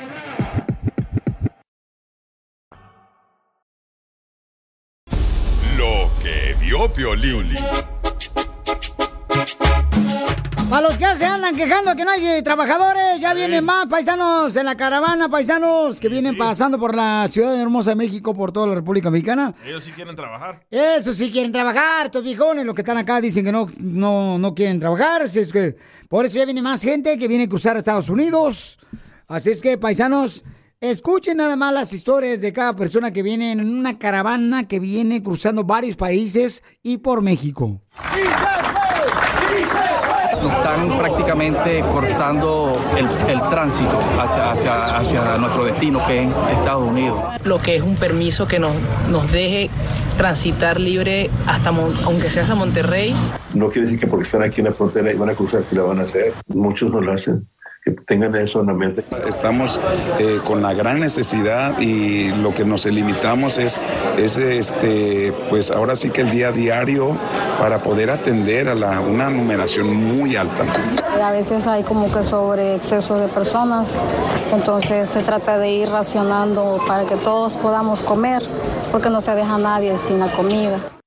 Vio Piolín. Para los que se andan quejando que no hay eh, trabajadores, ya vienen más paisanos en la caravana, paisanos que vienen pasando por la ciudad de Hermosa, México, por toda la República Mexicana. Ellos sí quieren trabajar. Eso sí quieren trabajar, estos viejones, los que están acá dicen que no, no, no quieren trabajar, así es que por eso ya viene más gente que viene a cruzar a Estados Unidos. Así es que, paisanos, escuchen nada más las historias de cada persona que viene en una caravana que viene cruzando varios países y por México. Nos están prácticamente cortando el, el tránsito hacia, hacia, hacia nuestro destino, que es Estados Unidos. lo que es un permiso que nos, nos deje transitar libre hasta aunque sea hasta Monterrey. No quiere decir que porque están aquí en la frontera y van a cruzar que lo van a hacer. Muchos no lo hacen. Que tengan eso en la mente. Estamos eh, con la gran necesidad y lo que nos limitamos es, es este, pues ahora sí que el día a diario para poder atender a la, una numeración muy alta. A veces hay como que sobre exceso de personas, entonces se trata de ir racionando para que todos podamos comer, porque no se deja nadie sin la comida.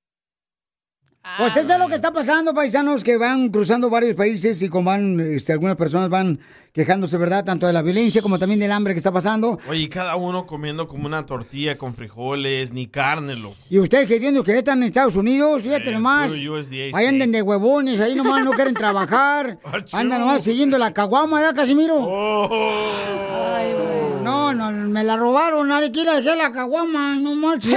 Pues eso es lo que está pasando, paisanos, que van cruzando varios países y como van, este, algunas personas van quejándose, ¿verdad? Tanto de la violencia como también del hambre que está pasando. Oye, y cada uno comiendo como una tortilla con frijoles, ni carne, loco. Y ustedes creyendo que están en Estados Unidos, fíjate Eh, nomás. USDA, Ahí andan de huevones, ahí nomás no quieren trabajar. Andan nomás siguiendo la caguama, ¿ya, Casimiro? Ay, no, no, me la robaron, aquí la dejé la caguama, no manches.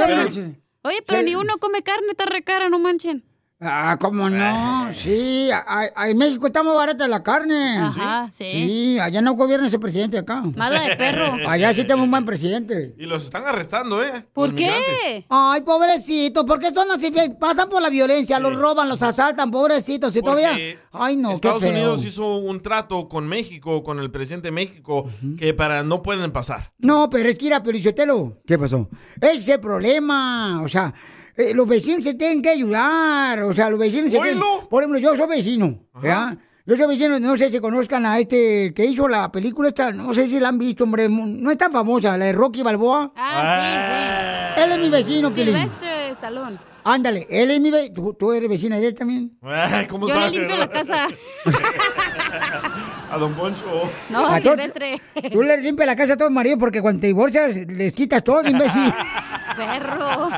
Oye, pero ni uno come carne, está re cara, no manchen. Ah, ¿cómo no? Sí, a- a- en México está muy barata la carne. Ajá, sí. Sí, allá no gobierna ese presidente acá. Mala de perro. Allá sí tenemos un buen presidente. Y los están arrestando, ¿eh? ¿Por Los qué? migrantes. Ay, pobrecitos, ¿por qué son así? Pasan por la violencia, los roban, los asaltan, pobrecitos. Y todavía. Ay, no, Estados qué feo. Unidos hizo un trato con México, con el presidente de México, que para no pueden pasar. No, pero es que era Pelichotelo. ¿Qué pasó? Ese es el problema. O sea, eh, los vecinos se tienen que ayudar. O sea, los vecinos se tienen. Por ejemplo, yo soy vecino. ¿ya? Yo soy vecino, no sé si conozcan a este que hizo la película esta, no sé si la han visto, hombre, no es tan famosa, la de Rocky Balboa. Ah, Él es mi vecino, sí, sí. Silvestre Stallone. Ándale, él es mi vecino. ¿Tú, tú eres vecina de él también? Ay, ¿Cómo Yo le limpio la casa. A Don Poncho. No, A Silvestre. Tú le limpias la casa a todos los maridos porque cuando te divorcias les quitas todo, imbécil. Perro.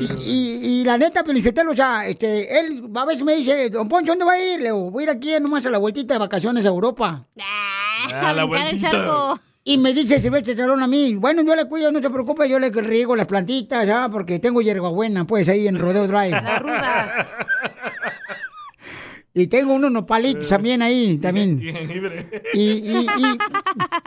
Y, y- y la neta, Pelichotelo, o sea, este, él a veces me dice, Don Poncho, ¿dónde va a ir? Le digo, voy a ir aquí nomás a la vueltita de vacaciones a Europa. A la brincar el charco. Y me dice Silvestre Stallone a mí, bueno, yo le cuido, no se preocupe, yo le riego las plantitas, ya, porque tengo hierbabuena, pues, ahí en Rodeo Drive. La ruda. Y tengo unos nopalitos también ahí, también. Y, y, y,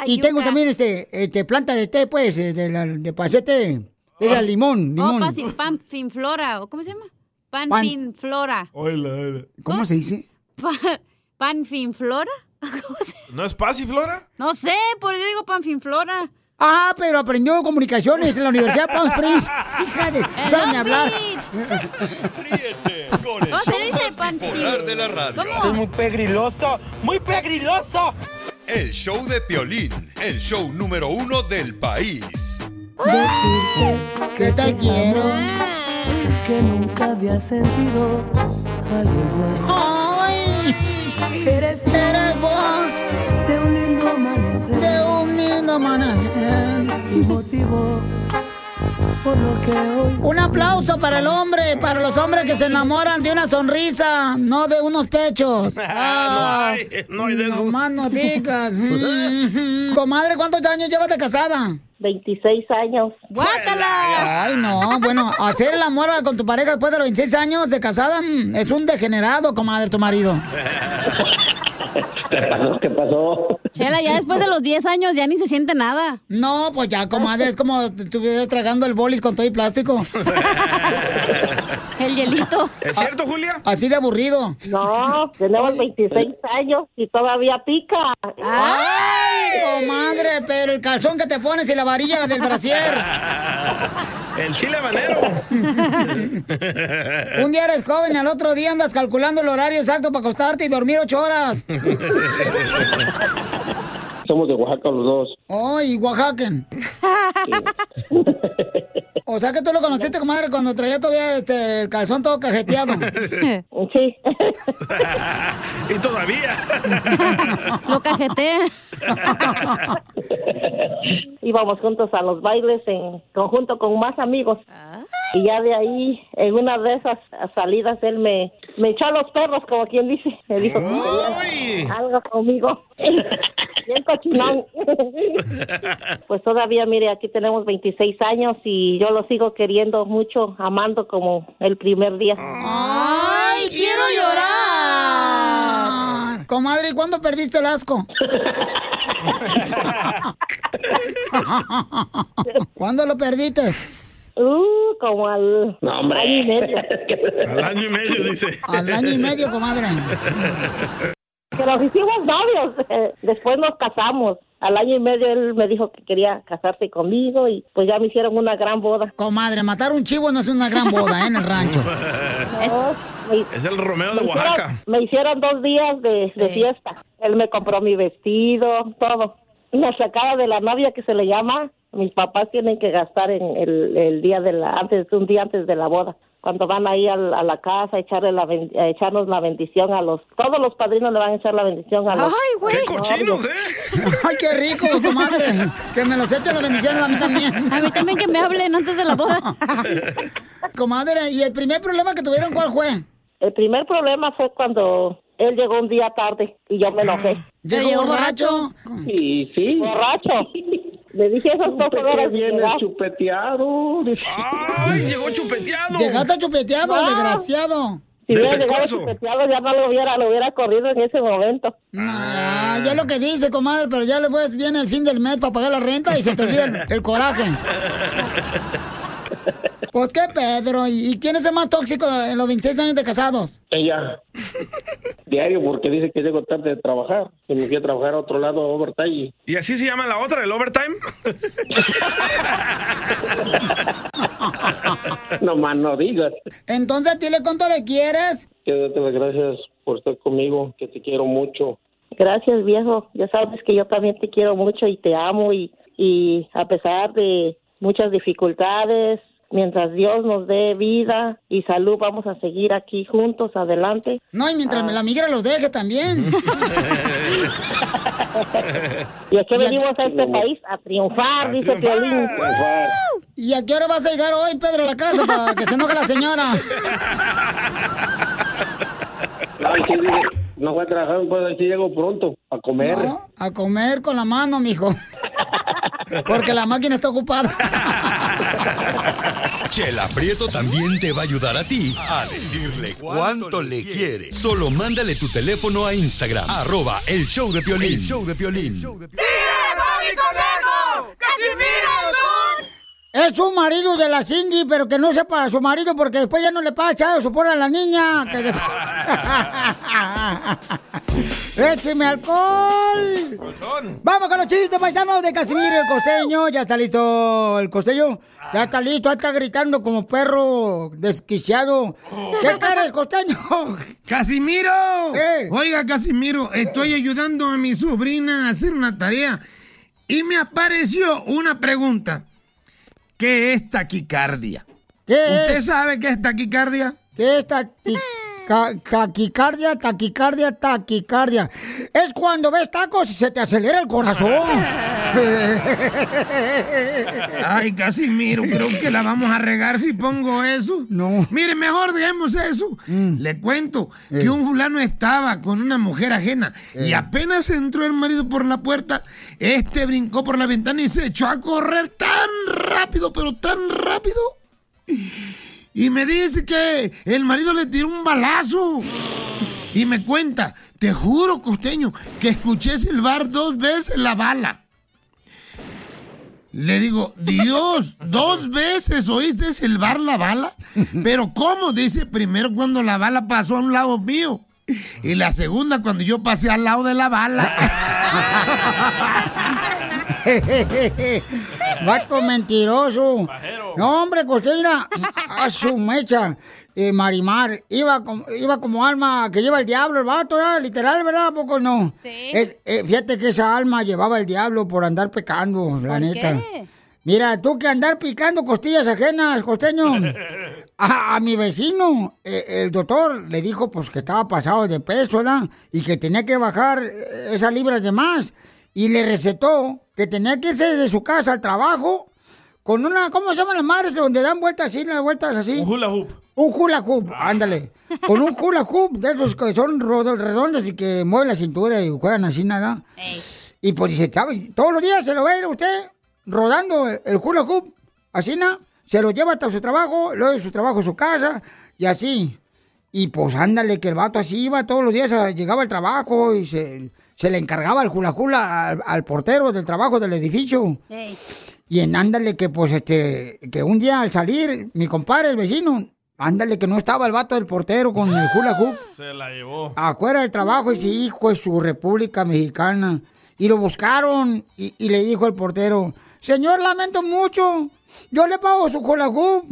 y tengo también este, este planta de té, pues, eh, de, la, de pacete, de la limón, Oh, limón. pasi- panfinflora. ¿o ¿Cómo se llama? Panfinflora. Oila, oila. ¿Cómo se dice? Pa- ¿Panfinflora? ¿No es Pasiflora? No sé, por eso digo panfinflora. Ah, pero aprendió comunicaciones en la Universidad de Palm Springs. Hija de... En ¿Saben hablar? Con el ¿Cómo se show dice más bipolar de la radio. Es muy pegriloso, muy pegriloso. El show de Piolín, el show número uno del país. Decirte que te quiero. que nunca había sentido algo igual. ¡Ay! Eres, Eres vos de un lindo amanecer de un lindo amanecer. y motivo Un aplauso para el hombre, para los hombres que se enamoran de una sonrisa, no de unos pechos. Ah, no hay, no hay de esos. más no digas. Mm. Comadre, ¿cuántos años llevas de casada? 26 años. ¡Guácala! Ay, no, bueno, hacer el amor con tu pareja después de los 26 años de casada mm, es un degenerado, comadre, tu marido. ¿Qué pasó? ¿Qué pasó? Chela, ya después de los 10 años ya ni se siente nada. No, pues ya, comadre, es como si estuvieras tragando el bolis con todo y plástico. El hielito. ¿Es cierto, Julia? Así de aburrido. No, tenemos 26 años y todavía pica. ¡Ay, comadre! Pero el calzón que te pones y la varilla del brasier. El chile habanero. Un día eres joven, al otro día andas calculando el horario exacto para acostarte y dormir ocho horas. Somos de Oaxaca los dos. ¡Ay, Oaxacan! O sea que tú lo conociste, comadre, cuando traía todavía este, el calzón todo cajeteado. Sí. y todavía. Lo cajeté. Íbamos juntos a los bailes en conjunto con más amigos. Y ya de ahí, en una de esas salidas, él me, me echó a los perros, como quien dice. Me dijo que quería algo conmigo. Bien cochinón. pues todavía, mire, aquí tenemos 26 años y yo lo sigo queriendo mucho, amando como el primer día. ¡Ay, quiero llorar! Comadre, ¿y cuándo perdiste el asco? ¿Cuándo lo perdiste? Uh, como al No, hombre. año y medio. Al año y medio, dice. Al año y medio, comadre. Que nos hicimos novios. Después nos casamos. Al año y medio él me dijo que quería casarse conmigo y pues ya me hicieron una gran boda. Comadre, matar un chivo no es una gran boda, ¿eh? En el rancho. Me- Es el Romeo de me hicieron- Oaxaca. Me hicieron dos días de, de fiesta. Él me compró mi vestido, todo. La sacada de la novia que se le llama, mis papás tienen que gastar en el, el día de la, antes, un día antes de la boda. Cuando van ahí al- a, la casa a, echarle la, ben- a echarnos la bendición a los, todos los padrinos le van a echar la bendición a los. Ay, güey. ¡Qué cochinos, eh! ¡Ay, qué rico, comadre! Que me los echen las bendiciones a mí también. A mí también que me hablen antes de la boda. Comadre, ¿y el primer problema que tuvieron cuál fue? El primer problema fue cuando él llegó un día tarde y yo me enojé. ¿Llegó llegó borracho? Y sí. Borracho. Le dije esas cosas ahora viene chupeteado. ¡Ay, llegó chupeteado! Llegaste chupeteado, No. desgraciado. Si hubiera llegado chupeteado, ya no lo hubiera, lo hubiera corrido en ese momento. Ah, ya lo que dice, comadre, pero ya después viene el fin del mes para pagar la renta y se te olvida el, el coraje. Pues qué, Pedro. ¿Y, quién es el más tóxico en los 26 años de casados? Ella. Diario, porque dice que llego tarde de trabajar. Que me fui a trabajar a otro lado, a overtime. ¿Y así se llama la otra, el overtime? no más no digas. Entonces, dile cuánto le quieres. Quiero darte las gracias por estar conmigo, que te quiero mucho. Gracias, viejo. Ya sabes que yo también te quiero mucho y te amo y, y a pesar de muchas dificultades, mientras Dios nos dé vida y salud, vamos a seguir aquí juntos, adelante. No, y mientras me la migra los deje también. Y aquí venimos a este país a triunfar, dice Piolín. ¿Y a qué hora vas a llegar hoy, Pedro, a la casa para que se enoje la señora? No, no voy a trabajar, pues así llego pronto a comer. No, a comer con la mano, mijo. Porque la máquina está ocupada. Chela Prieto también te va a ayudar a ti a decirle cuánto le quiere. Solo mándale tu teléfono a Instagram, arroba el show de Piolín. El show de Piolín. Es su marido de la Cindy, pero que no sepa su marido porque después ya no le paga echado su a la niña. Que dejó- ¡Écheme alcohol! Vamos con los chistes paisanos de Casimiro el costeño. Ya está listo el costeño. Ya está listo, ya está gritando como perro desquiciado. ¿Qué quieres, costeño? ¡Casimiro! Eh. Oiga, Casimiro, estoy ayudando a mi sobrina a hacer una tarea y me apareció una pregunta. ¿Qué es taquicardia? ¿Qué ¿Usted es? sabe qué es taquicardia? ¿Qué es taqui- ca- taquicardia, taquicardia, taquicardia? Es cuando ves tacos y se te acelera el corazón. Ay, Casimiro, creo que la vamos a regar si pongo eso. No. Mire, mejor dejemos eso. Le cuento que un fulano estaba con una mujer ajena y apenas entró el marido por la puerta, este brincó por la ventana y se echó a correr tan rápido, pero tan rápido. Y me dice que el marido le tiró un balazo. Y me cuenta, te juro, costeño, que escuché silbar dos veces la bala. Le digo, Dios, dos veces oíste silbar la bala. Pero ¿cómo? Dice, primero cuando la bala pasó a un lado mío. Y la segunda cuando yo pasé al lado de la bala. Vato mentiroso. No, hombre, Costeña, a su mecha. Eh, Marimar, iba como, iba como alma que lleva el diablo, el vato, literal, ¿verdad? ¿A poco no? Es- eh, fíjate que esa alma llevaba el diablo por andar pecando, la ¿Por neta. qué? Mira, tú que andar picando costillas ajenas, costeño. A, a mi vecino, eh, el doctor le dijo pues que estaba pasado de peso, ¿verdad? Y que tenía que bajar esas libras de más. Y le recetó que tenía que irse de su casa al trabajo con una, ¿cómo se llaman las madres? Donde dan vueltas así, las vueltas así. Un hula hoop. Un hula hoop, ándale. Con un hula hoop de esos que son redondos y que mueven la cintura y juegan así nada. Y pues dice, ¿sabe? Todos los días se lo ve usted rodando el, hula hoop, así nada. Se lo lleva hasta su trabajo, luego de su trabajo a su casa y así. Y pues ándale, que el vato así iba todos los días, llegaba al trabajo y se, se le encargaba el hula hula al, al portero del trabajo del edificio. Y en ándale que pues este, que un día al salir, mi compadre, el vecino, ándale que no estaba el vato del portero con el hula hoop Se la llevó. afuera del trabajo y dice, hijo de su República Mexicana. Y lo buscaron y, y le dijo al portero, señor, lamento mucho, yo le pago su hula hoop.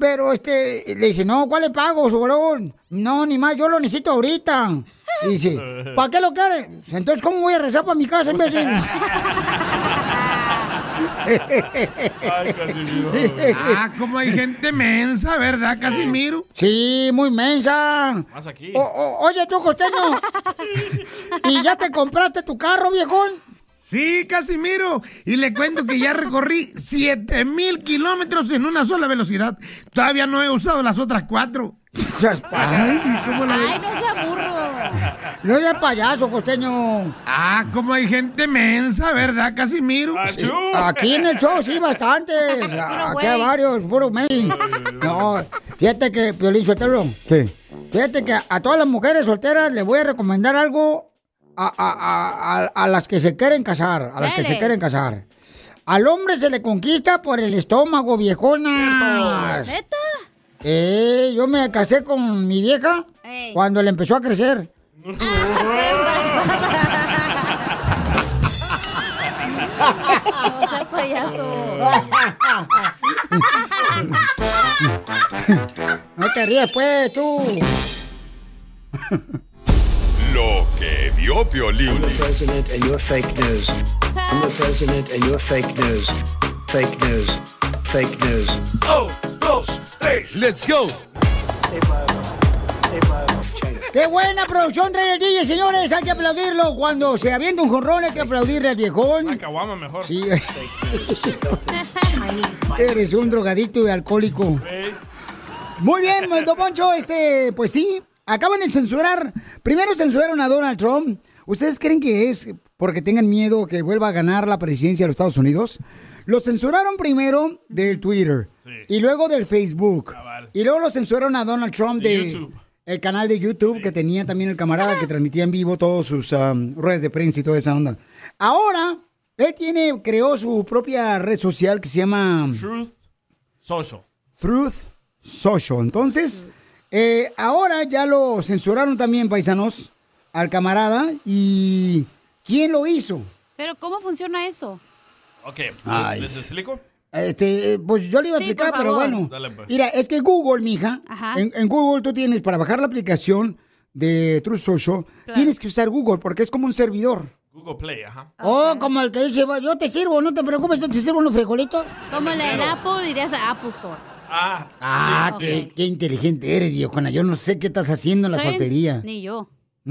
Pero este, le dice, no, ¿cuál le pago, su balón? No, ni más, yo lo necesito ahorita. Y dice, ¿para qué lo quiere? Entonces, ¿cómo voy a rezar para mi casa en vez de...? Ah, como hay gente mensa, ¿verdad, Casimiro? Sí, muy mensa. Más aquí. O- o- oye, tú, costeño. ¿Y ya te compraste tu carro, viejón? Sí, Casimiro. Y le cuento que ya recorrí 7 mil kilómetros en una sola velocidad. Todavía no he usado las otras cuatro. Ay, ¿cómo la Ay, no sea burro. No seas payaso, costeño. Ah, como hay gente mensa, ¿verdad, Casimiro? Sí, Aquí en el show sí, bastantes. Aquí hay varios, puro mail. No, fíjate que, Piolín Sotelo. Sí. Fíjate que a todas las mujeres solteras les voy a recomendar algo a, a- a- a- a las que se quieren casar. A las que se quieren casar. Al hombre se le conquista por el estómago, viejona. ¿Neta? Eh, yo me casé con mi vieja Ey. cuando le empezó a crecer. No sea payaso. No te rías, pues, tú. Lo que vio Piolín. I'm the president and you're fake news. I'm the president and you're fake news. Fake news. Fake news. Un, dos, tres, let's go. ¡Qué buena producción trae el DJ, señores! Hay que aplaudirlo. Cuando se avienta un jonrón hay que aplaudirle al viejón. Caguama mejor. Sí. Eres un drogadicto y alcohólico. Muy bien, Don Poncho, este, pues sí, acaban de censurar. Primero censuraron a Donald Trump. ¿Ustedes creen que es porque tengan miedo que vuelva a ganar la presidencia de los Estados Unidos? Lo censuraron primero del Twitter y luego del Facebook. Y luego lo censuraron a Donald Trump De de, YouTube. El canal de YouTube que tenía también el camarada que transmitía en vivo todos sus um, ruedas de prensa y toda esa onda. Ahora, él tiene, creó su propia red social que se llama Truth Social. Truth Social. Entonces, eh, ahora ya lo censuraron también, paisanos, al camarada. ¿Y quién lo hizo? Pero ¿cómo funciona eso? Ok, Ay. ¿les explico? Este, eh, pues yo le iba a Sí, explicar, pero bueno. Dale, pues. Mira, es que Google, mija, Ajá. en, en Google tú tienes, para bajar la aplicación de Truth Social, tienes que usar Google porque es como un servidor. Google Play, ajá. Oh, como el que dice, yo te sirvo, no te preocupes, yo te sirvo unos frijolitos. Como la del Apple dirías a Apple Store. Ah, Ah, Sí. qué, qué inteligente eres, viejona. Yo no sé qué estás haciendo en la ¿Está bien? soltería. Ni yo.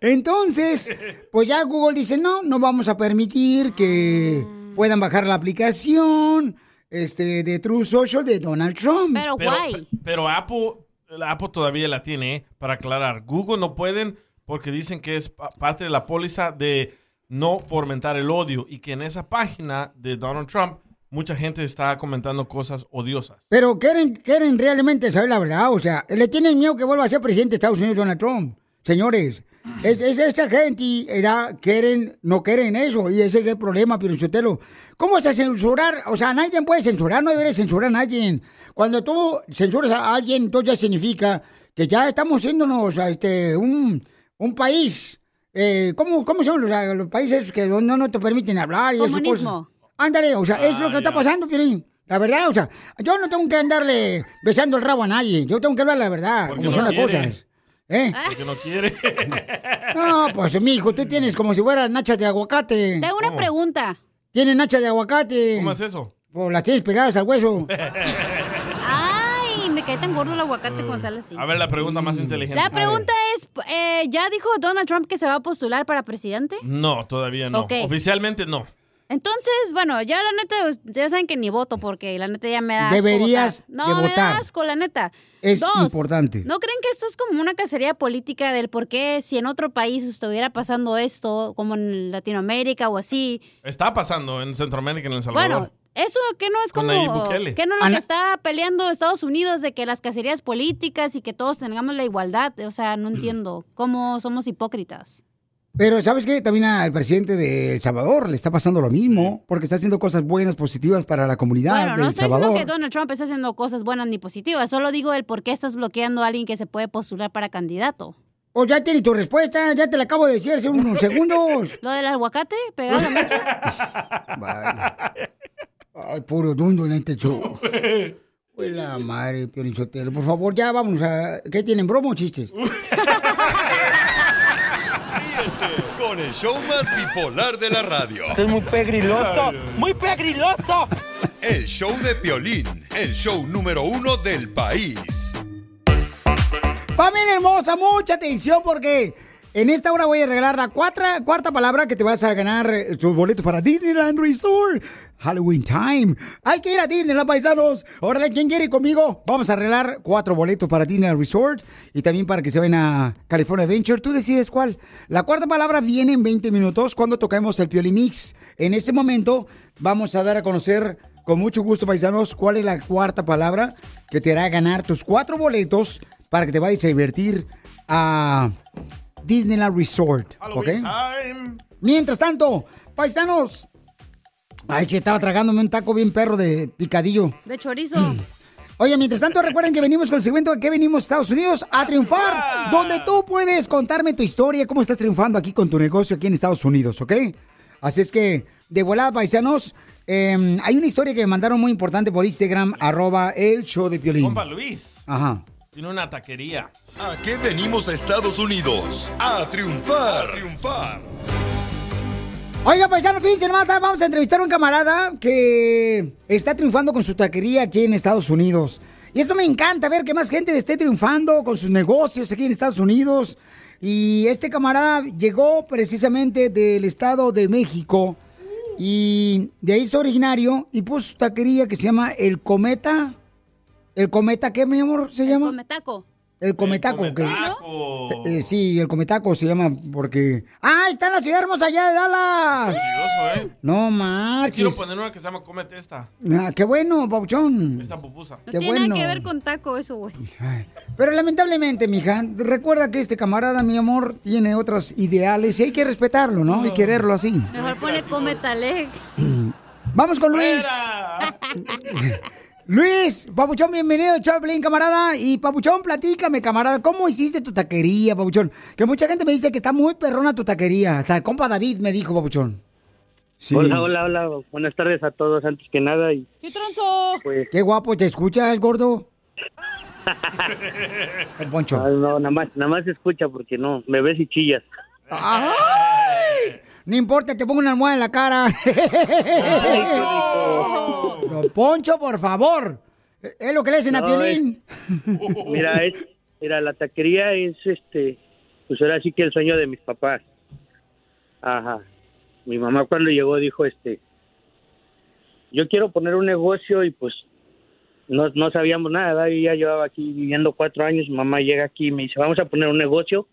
Entonces, pues ya Google dice, no, no vamos a permitir que puedan bajar la aplicación este, de True Social de Donald Trump. Pero, Pero, guay. pero Apple, la Apple todavía la tiene, ¿eh? para aclarar. Google no pueden porque dicen que es pa- parte de la póliza de no fomentar el odio y que en esa página de Donald Trump mucha gente está comentando cosas odiosas. Pero quieren, quieren realmente saber la verdad, o sea, le tienen miedo que vuelva a ser presidente de Estados Unidos Donald Trump. Señores, es, es esa gente, ¿verdad? quieren, no quieren eso, y ese es el problema, pero ¿Cómo vas a censurar? O sea, nadie puede censurar, no debería censurar a nadie. Cuando tú censuras a alguien, entonces ya significa que ya estamos siéndonos a este, un, un país. Eh, ¿cómo, ¿Cómo son los, los países que no, no te permiten hablar? Y Comunismo. cosas? Ándale, o sea, es lo que Ah, está ya. pasando, Piolín. La verdad, o sea, yo no tengo que andarle besando el rabo a nadie. Yo tengo que hablar la verdad, Porque como no son las cosas. ¿Eh? Porque no quiere. No, pues, mijo, tú tienes como si fueras nachas de aguacate. Tengo una ¿Cómo? pregunta. Tienes nachas de aguacate. ¿Cómo es eso? Pues las tienes pegadas al hueso. Ay, me cae tan gordo el aguacate con sal así. A ver, la pregunta más inteligente. La pregunta es, eh, ¿ya dijo Donald Trump que se va a postular para presidente? No, todavía no. Ok. Oficialmente no. Entonces, bueno, ya la neta, ya saben que ni voto porque la neta ya me da asco Deberías votar. de No, me votar. da asco, la neta. Es Dos, importante. ¿No creen que esto es como una cacería política del por qué si en otro país estuviera pasando esto, como en Latinoamérica o así? Está pasando en Centroamérica, en El Salvador. Bueno, eso que no es como... Que no es lo que está peleando Estados Unidos de que las cacerías políticas y que todos tengamos la igualdad. O sea, no entiendo cómo somos hipócritas. Pero, ¿sabes qué? También al presidente de El Salvador le está pasando lo mismo, porque está haciendo cosas buenas, positivas para la comunidad Bueno, de no El estoy Salvador. diciendo que Donald Trump está haciendo cosas buenas ni positivas. Solo digo el por qué estás bloqueando a alguien que se puede postular para candidato. O ya tienes tu respuesta, ya te la acabo de decir hace unos segundos. ¿Lo del aguacate? ¿Pegar las manchas? Vale. Ay, puro dundo en este show. Pues la madre, Piorinchotelo. Por favor, ya vámonos a... ¿Qué tienen, broma o chistes? Con el show más bipolar de la radio. Esto es muy pegriloso, muy pegriloso. El show de Piolín, el show número uno del país. Familia hermosa, mucha atención porque En esta hora voy a regalar la cuarta, cuarta palabra que te vas a ganar eh, tus boletos para Disneyland Resort. Halloween Time. Hay que ir a Disneyland, paisanos. Órale, ¿quién quiere ir conmigo? Vamos a arreglar cuatro boletos para Disneyland Resort y también para que se vayan a California Adventure. Tú decides cuál. La cuarta palabra viene en 20 minutos cuando toquemos el Pioli Mix. En este momento vamos a dar a conocer con mucho gusto, paisanos, cuál es la cuarta palabra que te hará ganar tus cuatro boletos para que te vayas a divertir a Disneyland Resort. ¿Ok? Mientras tanto, paisanos. Ay, que estaba tragándome un taco bien perro de picadillo. De chorizo. Oye, mientras tanto, recuerden que venimos con el segmento de que venimos a Estados Unidos a triunfar, donde tú puedes contarme tu historia, cómo estás triunfando aquí con tu negocio aquí en Estados Unidos, ¿ok? Así es que, de volada, paisanos, eh, hay una historia que me mandaron muy importante por Instagram, arroba el show de Piolín. Compa Luis Ajá. Tiene una taquería. ¿A qué venimos a Estados Unidos? A triunfar. A triunfar. Oiga, paisano, fíjense nomás, ah, vamos a entrevistar a un camarada que está triunfando con su taquería aquí en Estados Unidos. Y eso me encanta, ver que más gente esté triunfando con sus negocios aquí en Estados Unidos. Y este camarada llegó precisamente del Estado de México y de ahí es originario y puso su taquería que se llama El Cometa. ¿El Cometa qué, mi amor, se llama? Cometaco. El Cometaco. ¿ok? Eh, sí, el Cometaco se llama porque... ¡Ah, está en la ciudad hermosa allá de Dallas! Peligroso, ¿eh? No Quiero marches. poner una que se llama Comete esta. Ah, qué bueno, Pauchón. Esta pupusa. No Qué tiene bueno. nada que ver con taco eso, güey. Pero lamentablemente, mija, recuerda que este camarada, mi amor, tiene otros ideales y hay que respetarlo, ¿no? Y quererlo así. Mejor pone cometale. Vamos con Luis. Luis, Papuchón, bienvenido, Chaplin, camarada. Y Papuchón, platícame, camarada, ¿cómo hiciste tu taquería, Papuchón? Que mucha gente me dice que está muy perrona tu taquería. Hasta el compa David me dijo, Papuchón. Sí. Hola, hola, hola. Buenas tardes a todos antes que nada. Y ¡Qué tronzo! pues, Qué guapo, ¿te escuchas, gordo? El Poncho. ah, no, nada más, nada más se escucha porque no, me ves y chillas. ¡Ay! No importa, te pongo una almohada en la cara. Don Poncho, por favor. Es lo que le dicen a Piolín. Mira, es, mira, la taquería es este, pues ahora sí que el sueño de mis papás. Ajá. Mi mamá cuando llegó dijo este, yo quiero poner un negocio y pues no, no sabíamos nada, ¿verdad? Yo ya llevaba aquí viviendo cuatro años, mi mamá llega aquí y me dice, vamos a poner un negocio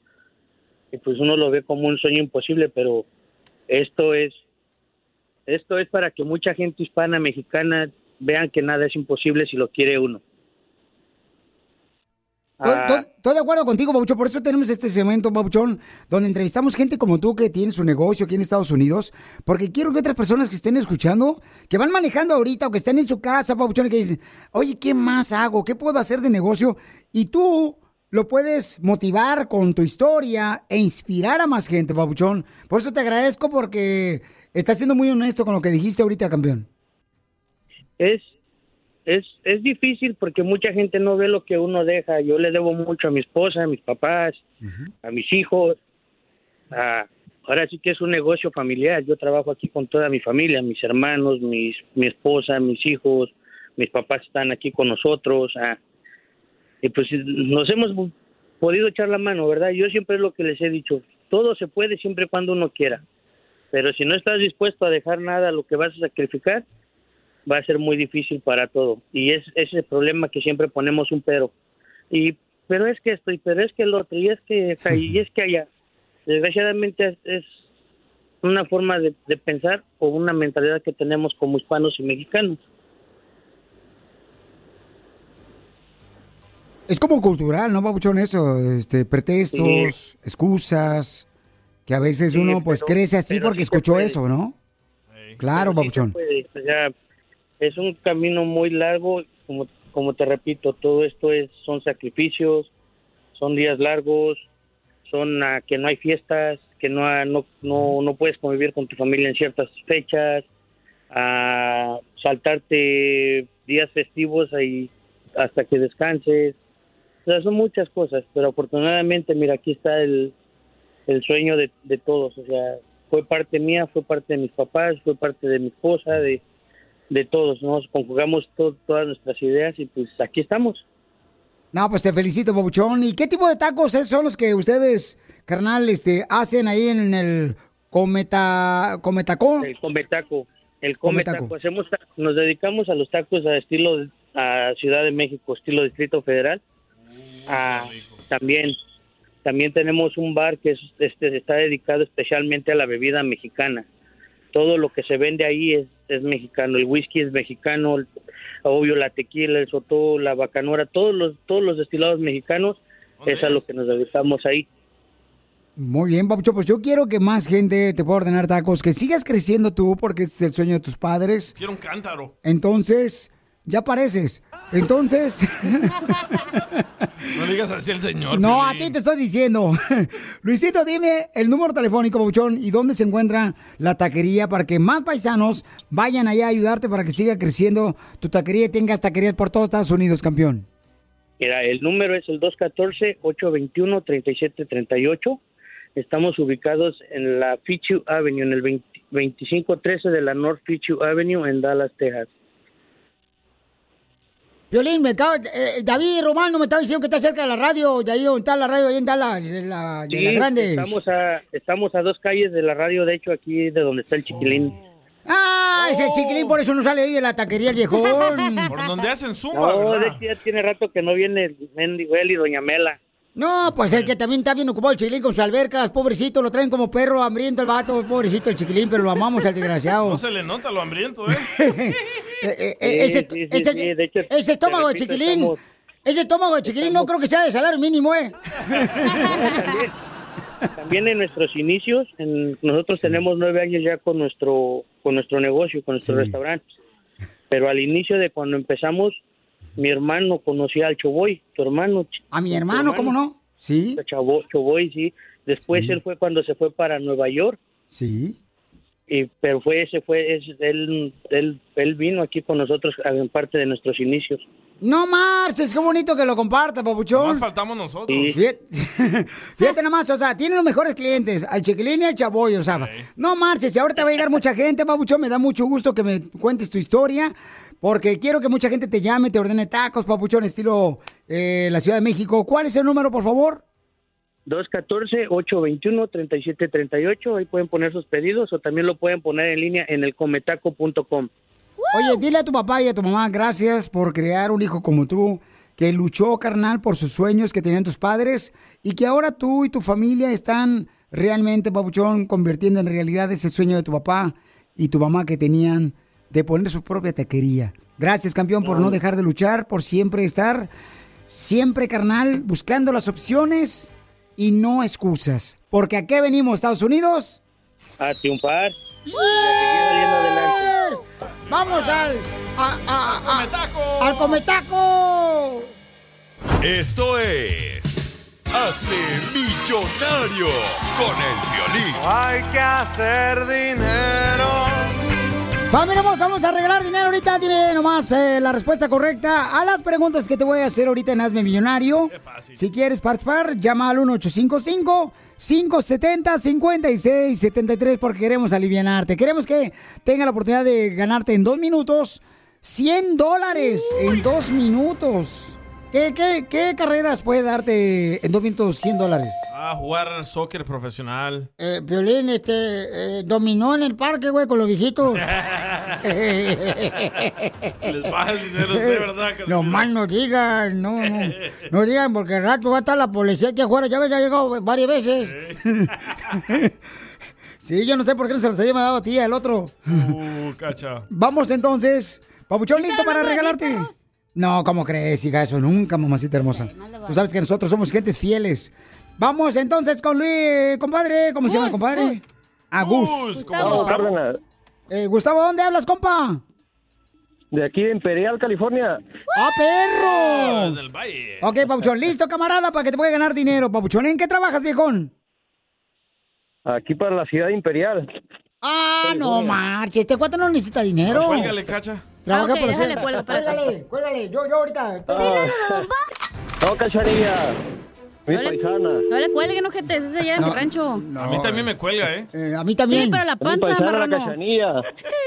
y pues uno lo ve como un sueño imposible, pero esto es, esto es para que mucha gente hispana, mexicana, vean que nada es imposible si lo quiere uno. Estoy- Ah. De acuerdo contigo, Pabuchón. Por eso tenemos este segmento, Pabuchón, donde entrevistamos gente como tú que tiene su negocio aquí en Estados Unidos. Porque quiero que otras personas que estén escuchando, que van manejando ahorita o que estén en su casa, Pabuchón, y que dicen, oye, ¿qué más hago? ¿Qué puedo hacer de negocio? Y tú lo puedes motivar con tu historia e inspirar a más gente, Pabuchón. Por eso te agradezco porque estás siendo muy honesto con lo que dijiste ahorita, campeón. es es es difícil porque mucha gente no ve lo que uno deja. Yo le debo mucho a mi esposa, a mis papás, a mis hijos. a- ahora sí que es un negocio familiar. Yo trabajo aquí con toda mi familia, mis hermanos, mis mi esposa, mis hijos, mis papás están aquí con nosotros. ah, y pues nos hemos podido echar la mano, ¿verdad? Yo siempre es lo que les he dicho. Todo se puede siempre y cuando uno quiera. Pero si no estás dispuesto a dejar nada, lo que vas a sacrificar, va a ser muy difícil para todo. Y es ese es el problema que siempre ponemos un pero. Y pero es que esto, y pero es que el otro, y es que acá, y es que allá. Desgraciadamente es, es una forma de, de pensar o una mentalidad que tenemos como hispanos y mexicanos. Es como cultural, ¿no, Pabuchón? Eso, este, pretextos, excusas, que a veces Sí, uno pues pero- crece así porque sí escuchó eso, ¿no? Claro, o sea, es un camino muy largo, como, como te repito, todo esto es son sacrificios, son días largos, son ah, que no hay fiestas, que no, no, no, no puedes convivir con tu familia en ciertas fechas, a saltarte días festivos ahí hasta que descanses. O sea, son muchas cosas, pero afortunadamente, mira, aquí está el, el sueño de, de todos. O sea, fue parte mía, fue parte de mis papás, fue parte de mi esposa, de, de todos. Nos conjugamos to- todas nuestras ideas y pues aquí estamos. No, pues te felicito, Pabuchón. ¿Y qué tipo de tacos es- son los que ustedes, carnal, este, hacen ahí en el cometa, cometacón? El cometaco. El Cometaco. cometaco. Hacemos, nos dedicamos a los tacos a estilo a Ciudad de México, estilo Distrito Federal. Ah, también, también tenemos un bar que es, este, está dedicado especialmente a la bebida mexicana. Todo lo que se vende ahí es, es mexicano. El whisky es mexicano, el- obvio la tequila, el sotó, la bacanora, todos los todos los destilados mexicanos es a lo que nos dedicamos ahí. Muy bien, Pabuchón. Pues yo quiero que más gente te pueda ordenar tacos, que sigas creciendo tú, porque ese es el sueño de tus padres. Quiero un cántaro. Entonces, ya pareces. Entonces, No digas así al señor. no, a ti te estoy diciendo. Luisito, dime el número telefónico, Pabuchón, y dónde se encuentra la taquería para que más paisanos vayan allá a ayudarte para que siga creciendo tu taquería y tengas taquerías por todo Estados Unidos, campeón. Mira, el número es el 214-821-3738. Estamos ubicados en la Fichu Avenue, en el 20 2513 de la North Fichu Avenue en Dallas, Texas. Violín, me acaba, eh, David Romano me estaba diciendo que está cerca de la radio, de ahí donde está la radio, ahí en Dallas, de la, de Sí, la grande. Estamos a, estamos a dos calles de la radio, de hecho, aquí de donde está el chiquilín. Ah, ese chiquilín por eso no sale ahí de la taquería el viejón. Por donde hacen zumba, No, de ¿verdad? hecho ya tiene rato que no viene el mendigo él y doña Mela. No, pues el que también está bien ocupado el chiquilín con sus albercas, pobrecito, lo traen como perro hambriento el vato, pobrecito el chiquilín, pero lo amamos al desgraciado. No se le nota lo hambriento, ¿eh? Eh, eh, eh, ese, sí, sí, ese- sí, de hecho, ese estómago de chiquilín, estamos- ese estómago de chiquilín no creo que sea de salario mínimo, ¿eh? también, también en nuestros inicios, en- nosotros tenemos nueve años ya con nuestro con nuestro negocio, con nuestro restaurante. Pero al inicio de cuando empezamos, mi hermano conocía al Choboy, tu hermano. A mi hermano, ¿cómo no? Sí. Chavo- Choboy, sí. Después él fue cuando se fue para Nueva York. Sí. Y, pero fue ese fue es, él, él él vino aquí con nosotros en parte de nuestros inicios. No marches, qué bonito que lo comparta, papuchón. Más faltamos nosotros. Fíjate, fíjate nomás, o sea, tiene los mejores clientes, al chiquilín y al chaboy, o sea, no marches, y ahorita va a llegar mucha gente, papuchón, me da mucho gusto que me cuentes tu historia, porque quiero que mucha gente te llame, te ordene tacos, papuchón, estilo eh, la Ciudad de México. ¿Cuál es el número, por favor? 214-821-3738, ahí pueden poner sus pedidos o también lo pueden poner en línea en el cometaco.com. Oye, dile a tu papá y a tu mamá, gracias por crear un hijo como tú, que luchó, carnal, por sus sueños que tenían tus padres y que ahora tú y tu familia están realmente, papuchón, convirtiendo en realidad ese sueño de tu papá y tu mamá que tenían de poner su propia taquería. Gracias, campeón, por no dejar de luchar, por siempre estar, siempre, carnal, buscando las opciones y no excusas. Porque ¿a qué venimos, Estados Unidos? A triunfar. Vamos al... a- a- a- al cometaco. Esto es. Hazte millonario con el violín. Hay que hacer dinero. Familia hermosa, vamos a regalar dinero ahorita. Dime nomás eh, la respuesta correcta a las preguntas que te voy a hacer ahorita en Hazme Millonario. Si quieres participar, llama al 1855-570-5673 porque queremos alivianarte. Queremos que tenga la oportunidad de ganarte en dos minutos 100 dólares en dos minutos. ¿Qué, qué, qué carreras puede darte en dos minutos 100 dólares? A jugar soccer profesional. Eh, Violín, este, eh, dominó en el parque, güey, con los viejitos. Les baja el dinero, de verdad. No mal no digan, no, no. No digan porque al rato va a estar la policía aquí afuera. Ya ves, ya ha llegado varias veces. Sí, yo no sé por qué no se los haya dado a ti, al otro. Uh, cacha. Vamos entonces. Papuchón, ¿listo para regalarte? No, ¿cómo crees, hija? Eso nunca, mamacita hermosa. Tú sabes que nosotros somos gentes fieles. Vamos entonces con Luis, compadre. ¿Cómo se llama, compadre? Gus. Ah, Gus. Gus, ¿cómo Gustavo. Eh, Gustavo, ¿dónde hablas, compa? De aquí de Imperial, California. ¡Ah, perro! Del Valle. Ok, Papuchón, listo, camarada, para que te pueda ganar dinero. Papuchón, ¿en qué trabajas, viejón? Aquí para la ciudad imperial. Ah, no marches, este cuate no necesita dinero. Cuélgale, cacha. Trabaja Ah, ok, por déjale, eso. cuelgo. Cuélgale, cuélgale, yo, yo ahorita. No, cachanilla. Mi No le- paisana. No le cuelguen, ojete, ese es allá en No, mi rancho. A mí también me cuelga, ¿eh? Eh, a mí también. Sí, pero la panza, marrano.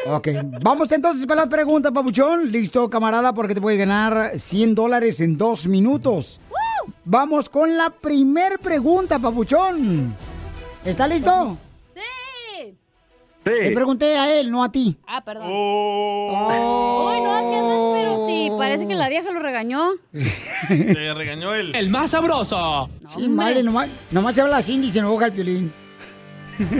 Ok, vamos entonces con las preguntas, papuchón. Listo, camarada, porque te puede ganar 100 dólares en dos minutos. Vamos con la primer pregunta, papuchón. ¿Está listo? Sí. Le pregunté a él, no a ti. Ah, perdón. Uy, no, ¿qué andas? Pero sí, parece que la vieja lo regañó. Te regañó el... El más sabroso. Sí, vale, nomás, nomás se habla así y se enoja el piolín.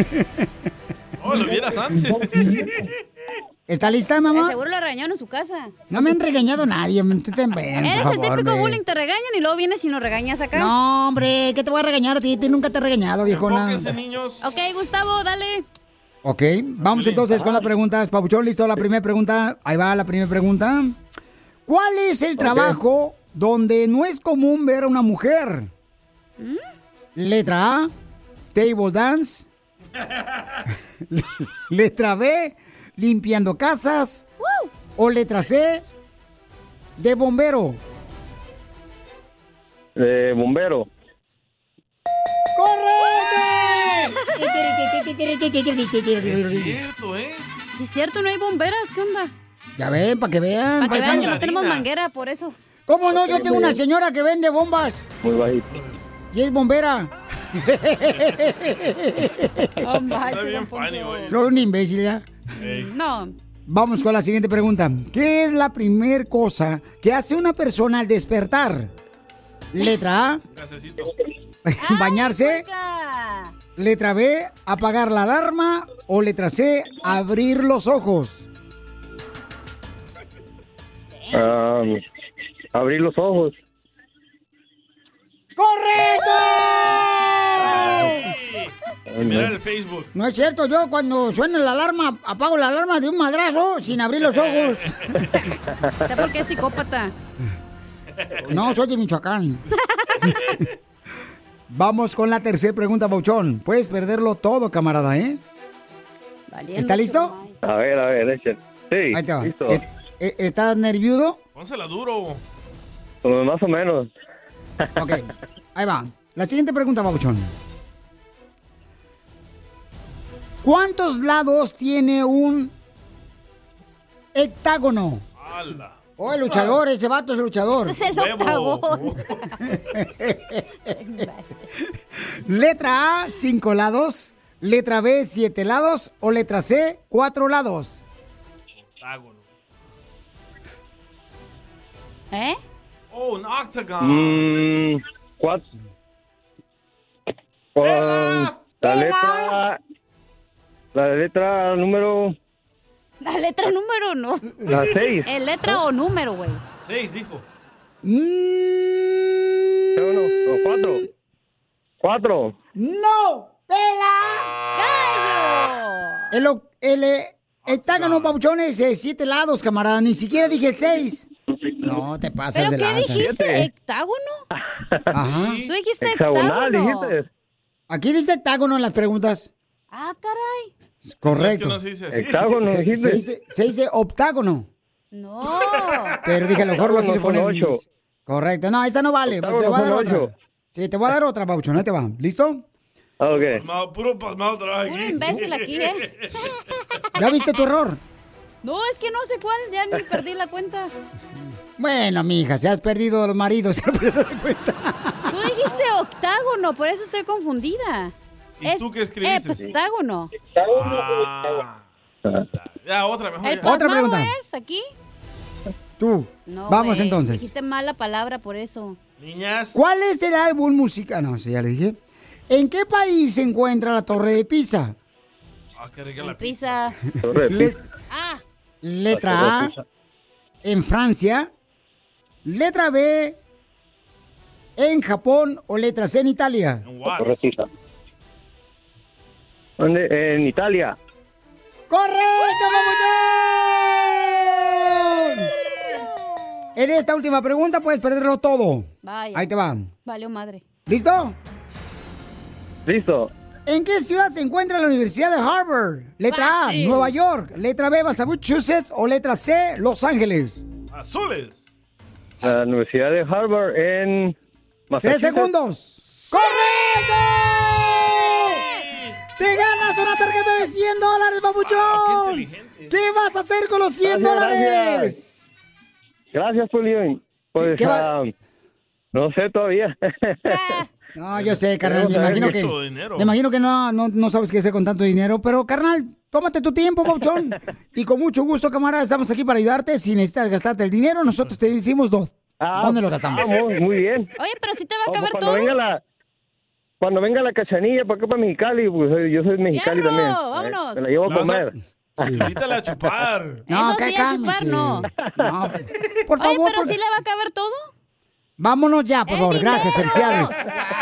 Oh, lo vieras antes. ¿Está lista, mamá? seguro lo regañaron en su casa. No me han regañado nadie, me- Eres el típico bullying, te regañan y luego vienes y nos regañas acá. No, hombre, ¿qué te voy a regañar a ti? Nunca te he regañado, viejona. niños. Ok, Gustavo, dale. Ok, vamos entonces con las preguntas. Papuchón, listo, la primera pregunta. Ahí va la primera pregunta. ¿Cuál es el trabajo donde no es común ver a una mujer? Letra A, table dance. Letra B, limpiando casas. O letra C, de bombero. De bombero. Es cierto, ¿eh? Sí, es cierto, no hay bomberas, ¿qué onda? Ya ven, para que vean. Para que vean que no tenemos manguera, por eso. ¿Cómo no? Yo tengo una señora que vende bombas Muy bajito. y es bombera. Oh, Está bien funny, un imbécil ya. No. Vamos con la siguiente pregunta. ¿Qué es la primer cosa que hace una persona al despertar? Letra A, bañarse. Letra B, apagar la alarma. O letra C, abrir los ojos. Ah, abrir los ojos. ¡Correcto! Mirar el Facebook. No es cierto, yo cuando suena la alarma, apago la alarma de un madrazo sin abrir los ojos. ¿Usted por qué es psicópata? No, soy de Michoacán. Vamos con la tercera pregunta, Bauchón. Puedes perderlo todo, camarada, ¿eh? ¿Está listo? A ver, a ver, echen. Sí, Ahí te va. listo. Es- eh, ¿Estás nervioso? Pónsela duro. Pues más o menos. Ok, ahí va. La siguiente pregunta, Babuchón. ¿Cuántos lados tiene un hectágono? ¡Hala! Oh, el luchador, ese vato es el luchador. Ese es el octagón. Letra A, cinco lados. Letra B, siete lados. O letra C, cuatro lados. Octágono. ¿Eh? Oh, un octagon. Mm, cuatro. Con la letra. La letra número. La letra número no. La seis. ¿Es letra o número, güey? Seis, dijo. Mm, Uno, o cuatro. Cuatro. ¡No! ¡Pela! El, el eh, hectágono, Babuchón, es eh, siete lados, camarada. Ni siquiera dije el seis. No, te pasas ¿Pero de qué lanza. dijiste? ¿Hectágono? Ajá. Tú dijiste Hexagonal, hectágono. dijiste. Aquí dice hectágono en las preguntas. Ah, caray. Correcto. No es que no se dice así. Hexágono, Se, dijiste. se dice, se dice octágono. No. Pero dije, a lo mejor lo quise poner. ocho. Correcto. No, esta no vale. Octágono te voy a dar otra. ocho. Sí, te voy a dar otra, Babuchón. Ahí te va. ¿Listo? Ah, Ok. Pasmado, puro pasmado Puro aquí. imbécil aquí, ¿eh? ¿Ya viste tu error? No, es que no sé cuál, ya ni perdí la cuenta. Bueno, mija, si has perdido los maridos, se lo pierdo de cuenta. Tú dijiste octágono, por eso estoy confundida. ¿Y tú qué escribiste? Heptágono. Ah. Ya, otra, mejor. ¿El ya. Otra pasmado pregunta. es aquí? Tú. No, Vamos güey, entonces. Dijiste mala palabra por eso. Niñas. ¿Cuál es el álbum musical? No, sí, ya le dije. ¿En qué país se encuentra la Torre de Pisa? Ah, qué rica la pizza. Le- Ah, letra A, en Francia. Letra B, en Japón. O letra C, en Italia. En Watts. Correctita. ¿Dónde? En Italia. ¡Correcto, papuchón! En esta última pregunta puedes perderlo todo. vaya. Ahí te va. Valió madre. ¿Listo? Listo. ¿En qué ciudad se encuentra la Universidad de Harvard? Letra A. Nueva York. Letra B, Massachusetts. O letra C, Los Ángeles. Azules. La Universidad de Harvard en Tres Massachusetts. segundos. ¡Correcto! ¡Te ganas una tarjeta de 100 dólares, papuchón! ¿Qué vas a hacer con los 100 Gracias, dólares? gracias. Gracias, Julián. Pues, ¿Qué va- ah, no sé todavía. No, yo sé, carnal, me imagino que, me imagino que no, no, no sabes qué hacer con tanto dinero, pero carnal, tómate tu tiempo, Pauchón, y con mucho gusto, camarada, estamos aquí para ayudarte. Si necesitas gastarte el dinero, nosotros te hicimos dos. ¿Dónde lo gastamos? Ah, muy, bien. Oye, pero si te va a Vamos, caber cuando todo. venga la cuando venga la cachanilla para acá para Mexicali, pues eh, yo soy mexicali también. vámonos. Me la llevo a comer. Invítala a chupar. No, Eso que sí, a chupar, no. No, por Oye, favor, pero por- si le va a caber todo. vámonos ya, por favor, gracias, felicidades.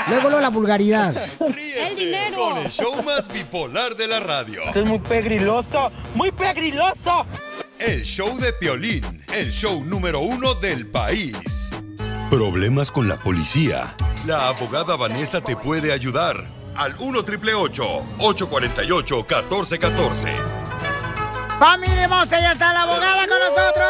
Luego lo la vulgaridad. El dinero. Con el show más bipolar de la radio. Esto es muy pegriloso, muy pegriloso. El show de Piolín, el show número uno del país. Problemas con la policía. La abogada Vanessa te puede ayudar. Al 1 848 1414 ¡Familia hermosa! ¡Ya está la abogada con nosotros!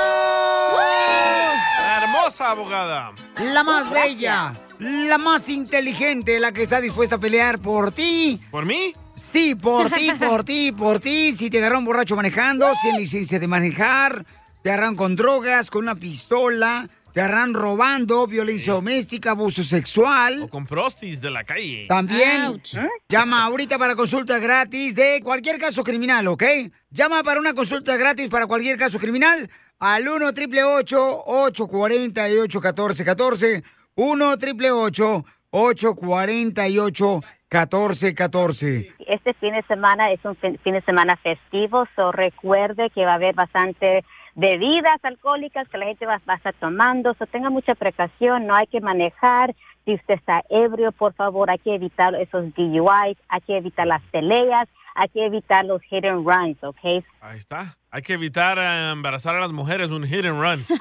La hermosa abogada. La más bella, la más inteligente, la que está dispuesta a pelear por ti. ¿Por mí? Sí, por ti, por ti, por ti. Si te agarraron borracho manejando, sin licencia de manejar, te agarraron con drogas, con una pistola, te agarraron robando, violencia doméstica, abuso sexual. Con prostis de la calle. También llama ahorita para consulta gratis de cualquier caso criminal, ¿ok? Llama para una consulta gratis para cualquier caso criminal al 1 888 848 1414 1 888 848 1414 Este fin de semana es un fin, fin de semana festivo, so recuerde que va a haber bastante bebidas alcohólicas que la gente va, va a estar tomando, so tenga mucha precaución, no hay que manejar. Si usted está ebrio, por favor, hay que evitar esos DUIs, hay que evitar las peleas, hay que evitar los and runs, ¿ok? Ahí está. Hay que evitar eh, embarazar a las mujeres, un hit and run.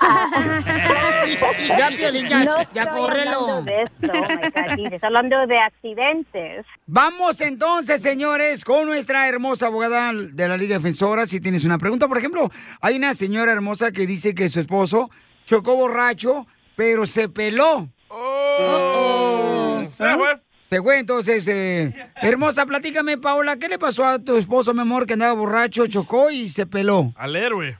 Ya, Piolín, ya, No ya córrelo. hablando de esto, oh my God, sí, estoy hablando de accidentes. Vamos entonces, señores, con nuestra hermosa abogada de la Liga Defensora. Si tienes una pregunta, por ejemplo, hay una señora hermosa que dice que su esposo chocó borracho, pero se peló. Se fue. Entonces, eh, hermosa, platícame, Paola, ¿qué le pasó a tu esposo, mi amor, que andaba borracho, chocó y se peló? Al héroe.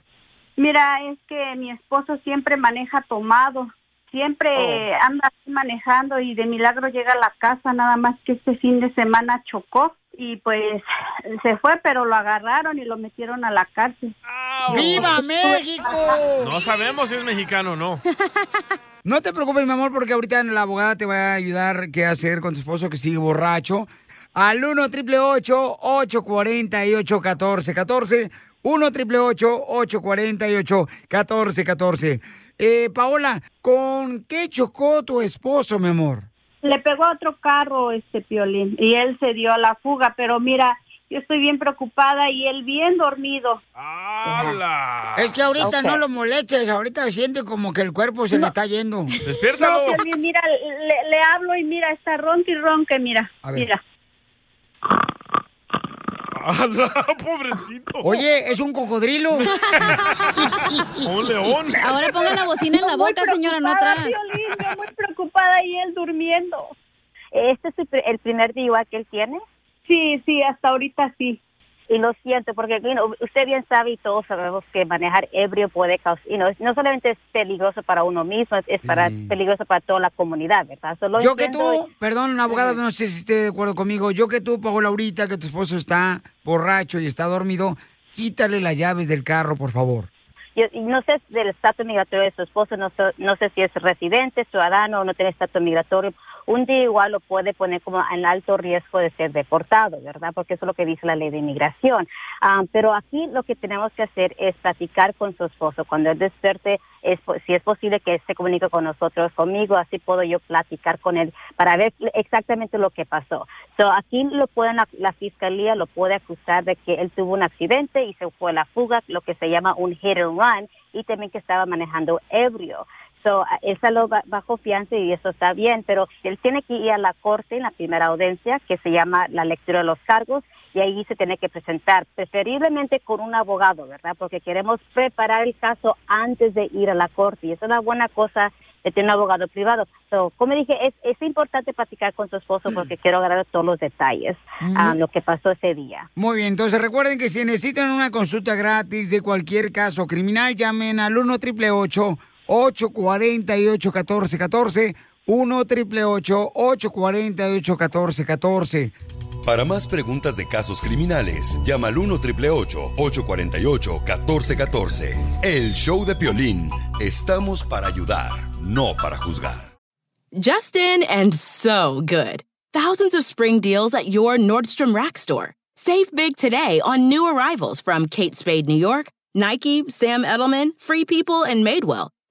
Mira, es que mi esposo siempre maneja tomado, siempre Oh. anda así manejando y de milagro llega a la casa, nada más que este fin de semana chocó y pues se fue, pero lo agarraron y lo metieron a la cárcel. ¡Viva México! No sabemos si es mexicano o no. No te preocupes, mi amor, porque ahorita la abogada te va a ayudar qué hacer con tu esposo que sigue borracho. Al 1 888 848 1414 1 888 848 1414 eh, Paola, ¿con qué chocó tu esposo, mi amor? Le pegó a otro carro este piolín y él se dio a la fuga, pero mira, yo estoy bien preocupada y él bien dormido. Es que ahorita no lo molestes, ahorita siente como que el cuerpo se le está yendo. No, Piolín, mira, le, le hablo y mira, está ronque y ronque, mira, A ver. mira. Pobrecito. Oye, es un cocodrilo. Un león. Ahora ponga la bocina en la boca, señora, no atrás. Piolín, yo muy preocupada y él durmiendo. ¿Este es el pri- el primer DUI que él tiene? Sí, sí, hasta ahorita sí. Y lo siento, porque you know, usted bien sabe y todos sabemos que manejar ebrio puede causar, you know, no solamente es peligroso para uno mismo, es, para, peligroso para toda la comunidad, ¿verdad? Solo Yo que tú, perdón, abogada, no sé si esté de acuerdo conmigo. Yo que tú, Paola, ahorita que tu esposo está borracho y está dormido, quítale las llaves del carro, por favor. Yo, y no sé del estatus migratorio de su esposo, no, sé- no sé si es residente, ciudadano o no tiene estatus migratorio. Un día igual lo puede poner como en alto riesgo de ser deportado, ¿verdad? Porque eso es lo que dice la ley de inmigración. Ah, pero aquí lo que tenemos que hacer es platicar con su esposo. Cuando él despierte, es, si es posible que se comunique con nosotros, conmigo, así puedo yo platicar con él para ver exactamente lo que pasó. So, aquí lo pueden, la fiscalía lo puede acusar de que él tuvo un accidente y se fue a la fuga, lo que se llama un hit and run, y también que estaba manejando ebrio. So, él salió ba- bajo fianza y eso está bien, pero él tiene que ir a la corte en la primera audiencia, que se llama la lectura de los cargos, y ahí se tiene que presentar, preferiblemente con un abogado, ¿verdad? Porque queremos preparar el caso antes de ir a la corte, y es una buena cosa de tener un abogado privado. So, como dije, es, es importante platicar con su esposo porque quiero agarrar todos los detalles a lo que pasó ese día. Muy bien, entonces recuerden que si necesitan una consulta gratis de cualquier caso criminal, llamen al 1 888 848 1414 1 888 848 1414 Para más preguntas de casos criminales, llama al 1 848 1414 El show de Piolín. Estamos para ayudar, no para juzgar. Justin and so good. Thousands of spring deals at your Nordstrom Rack store. Save big today on new arrivals from Kate Spade New York, Nike, Sam Edelman, Free People, and Madewell,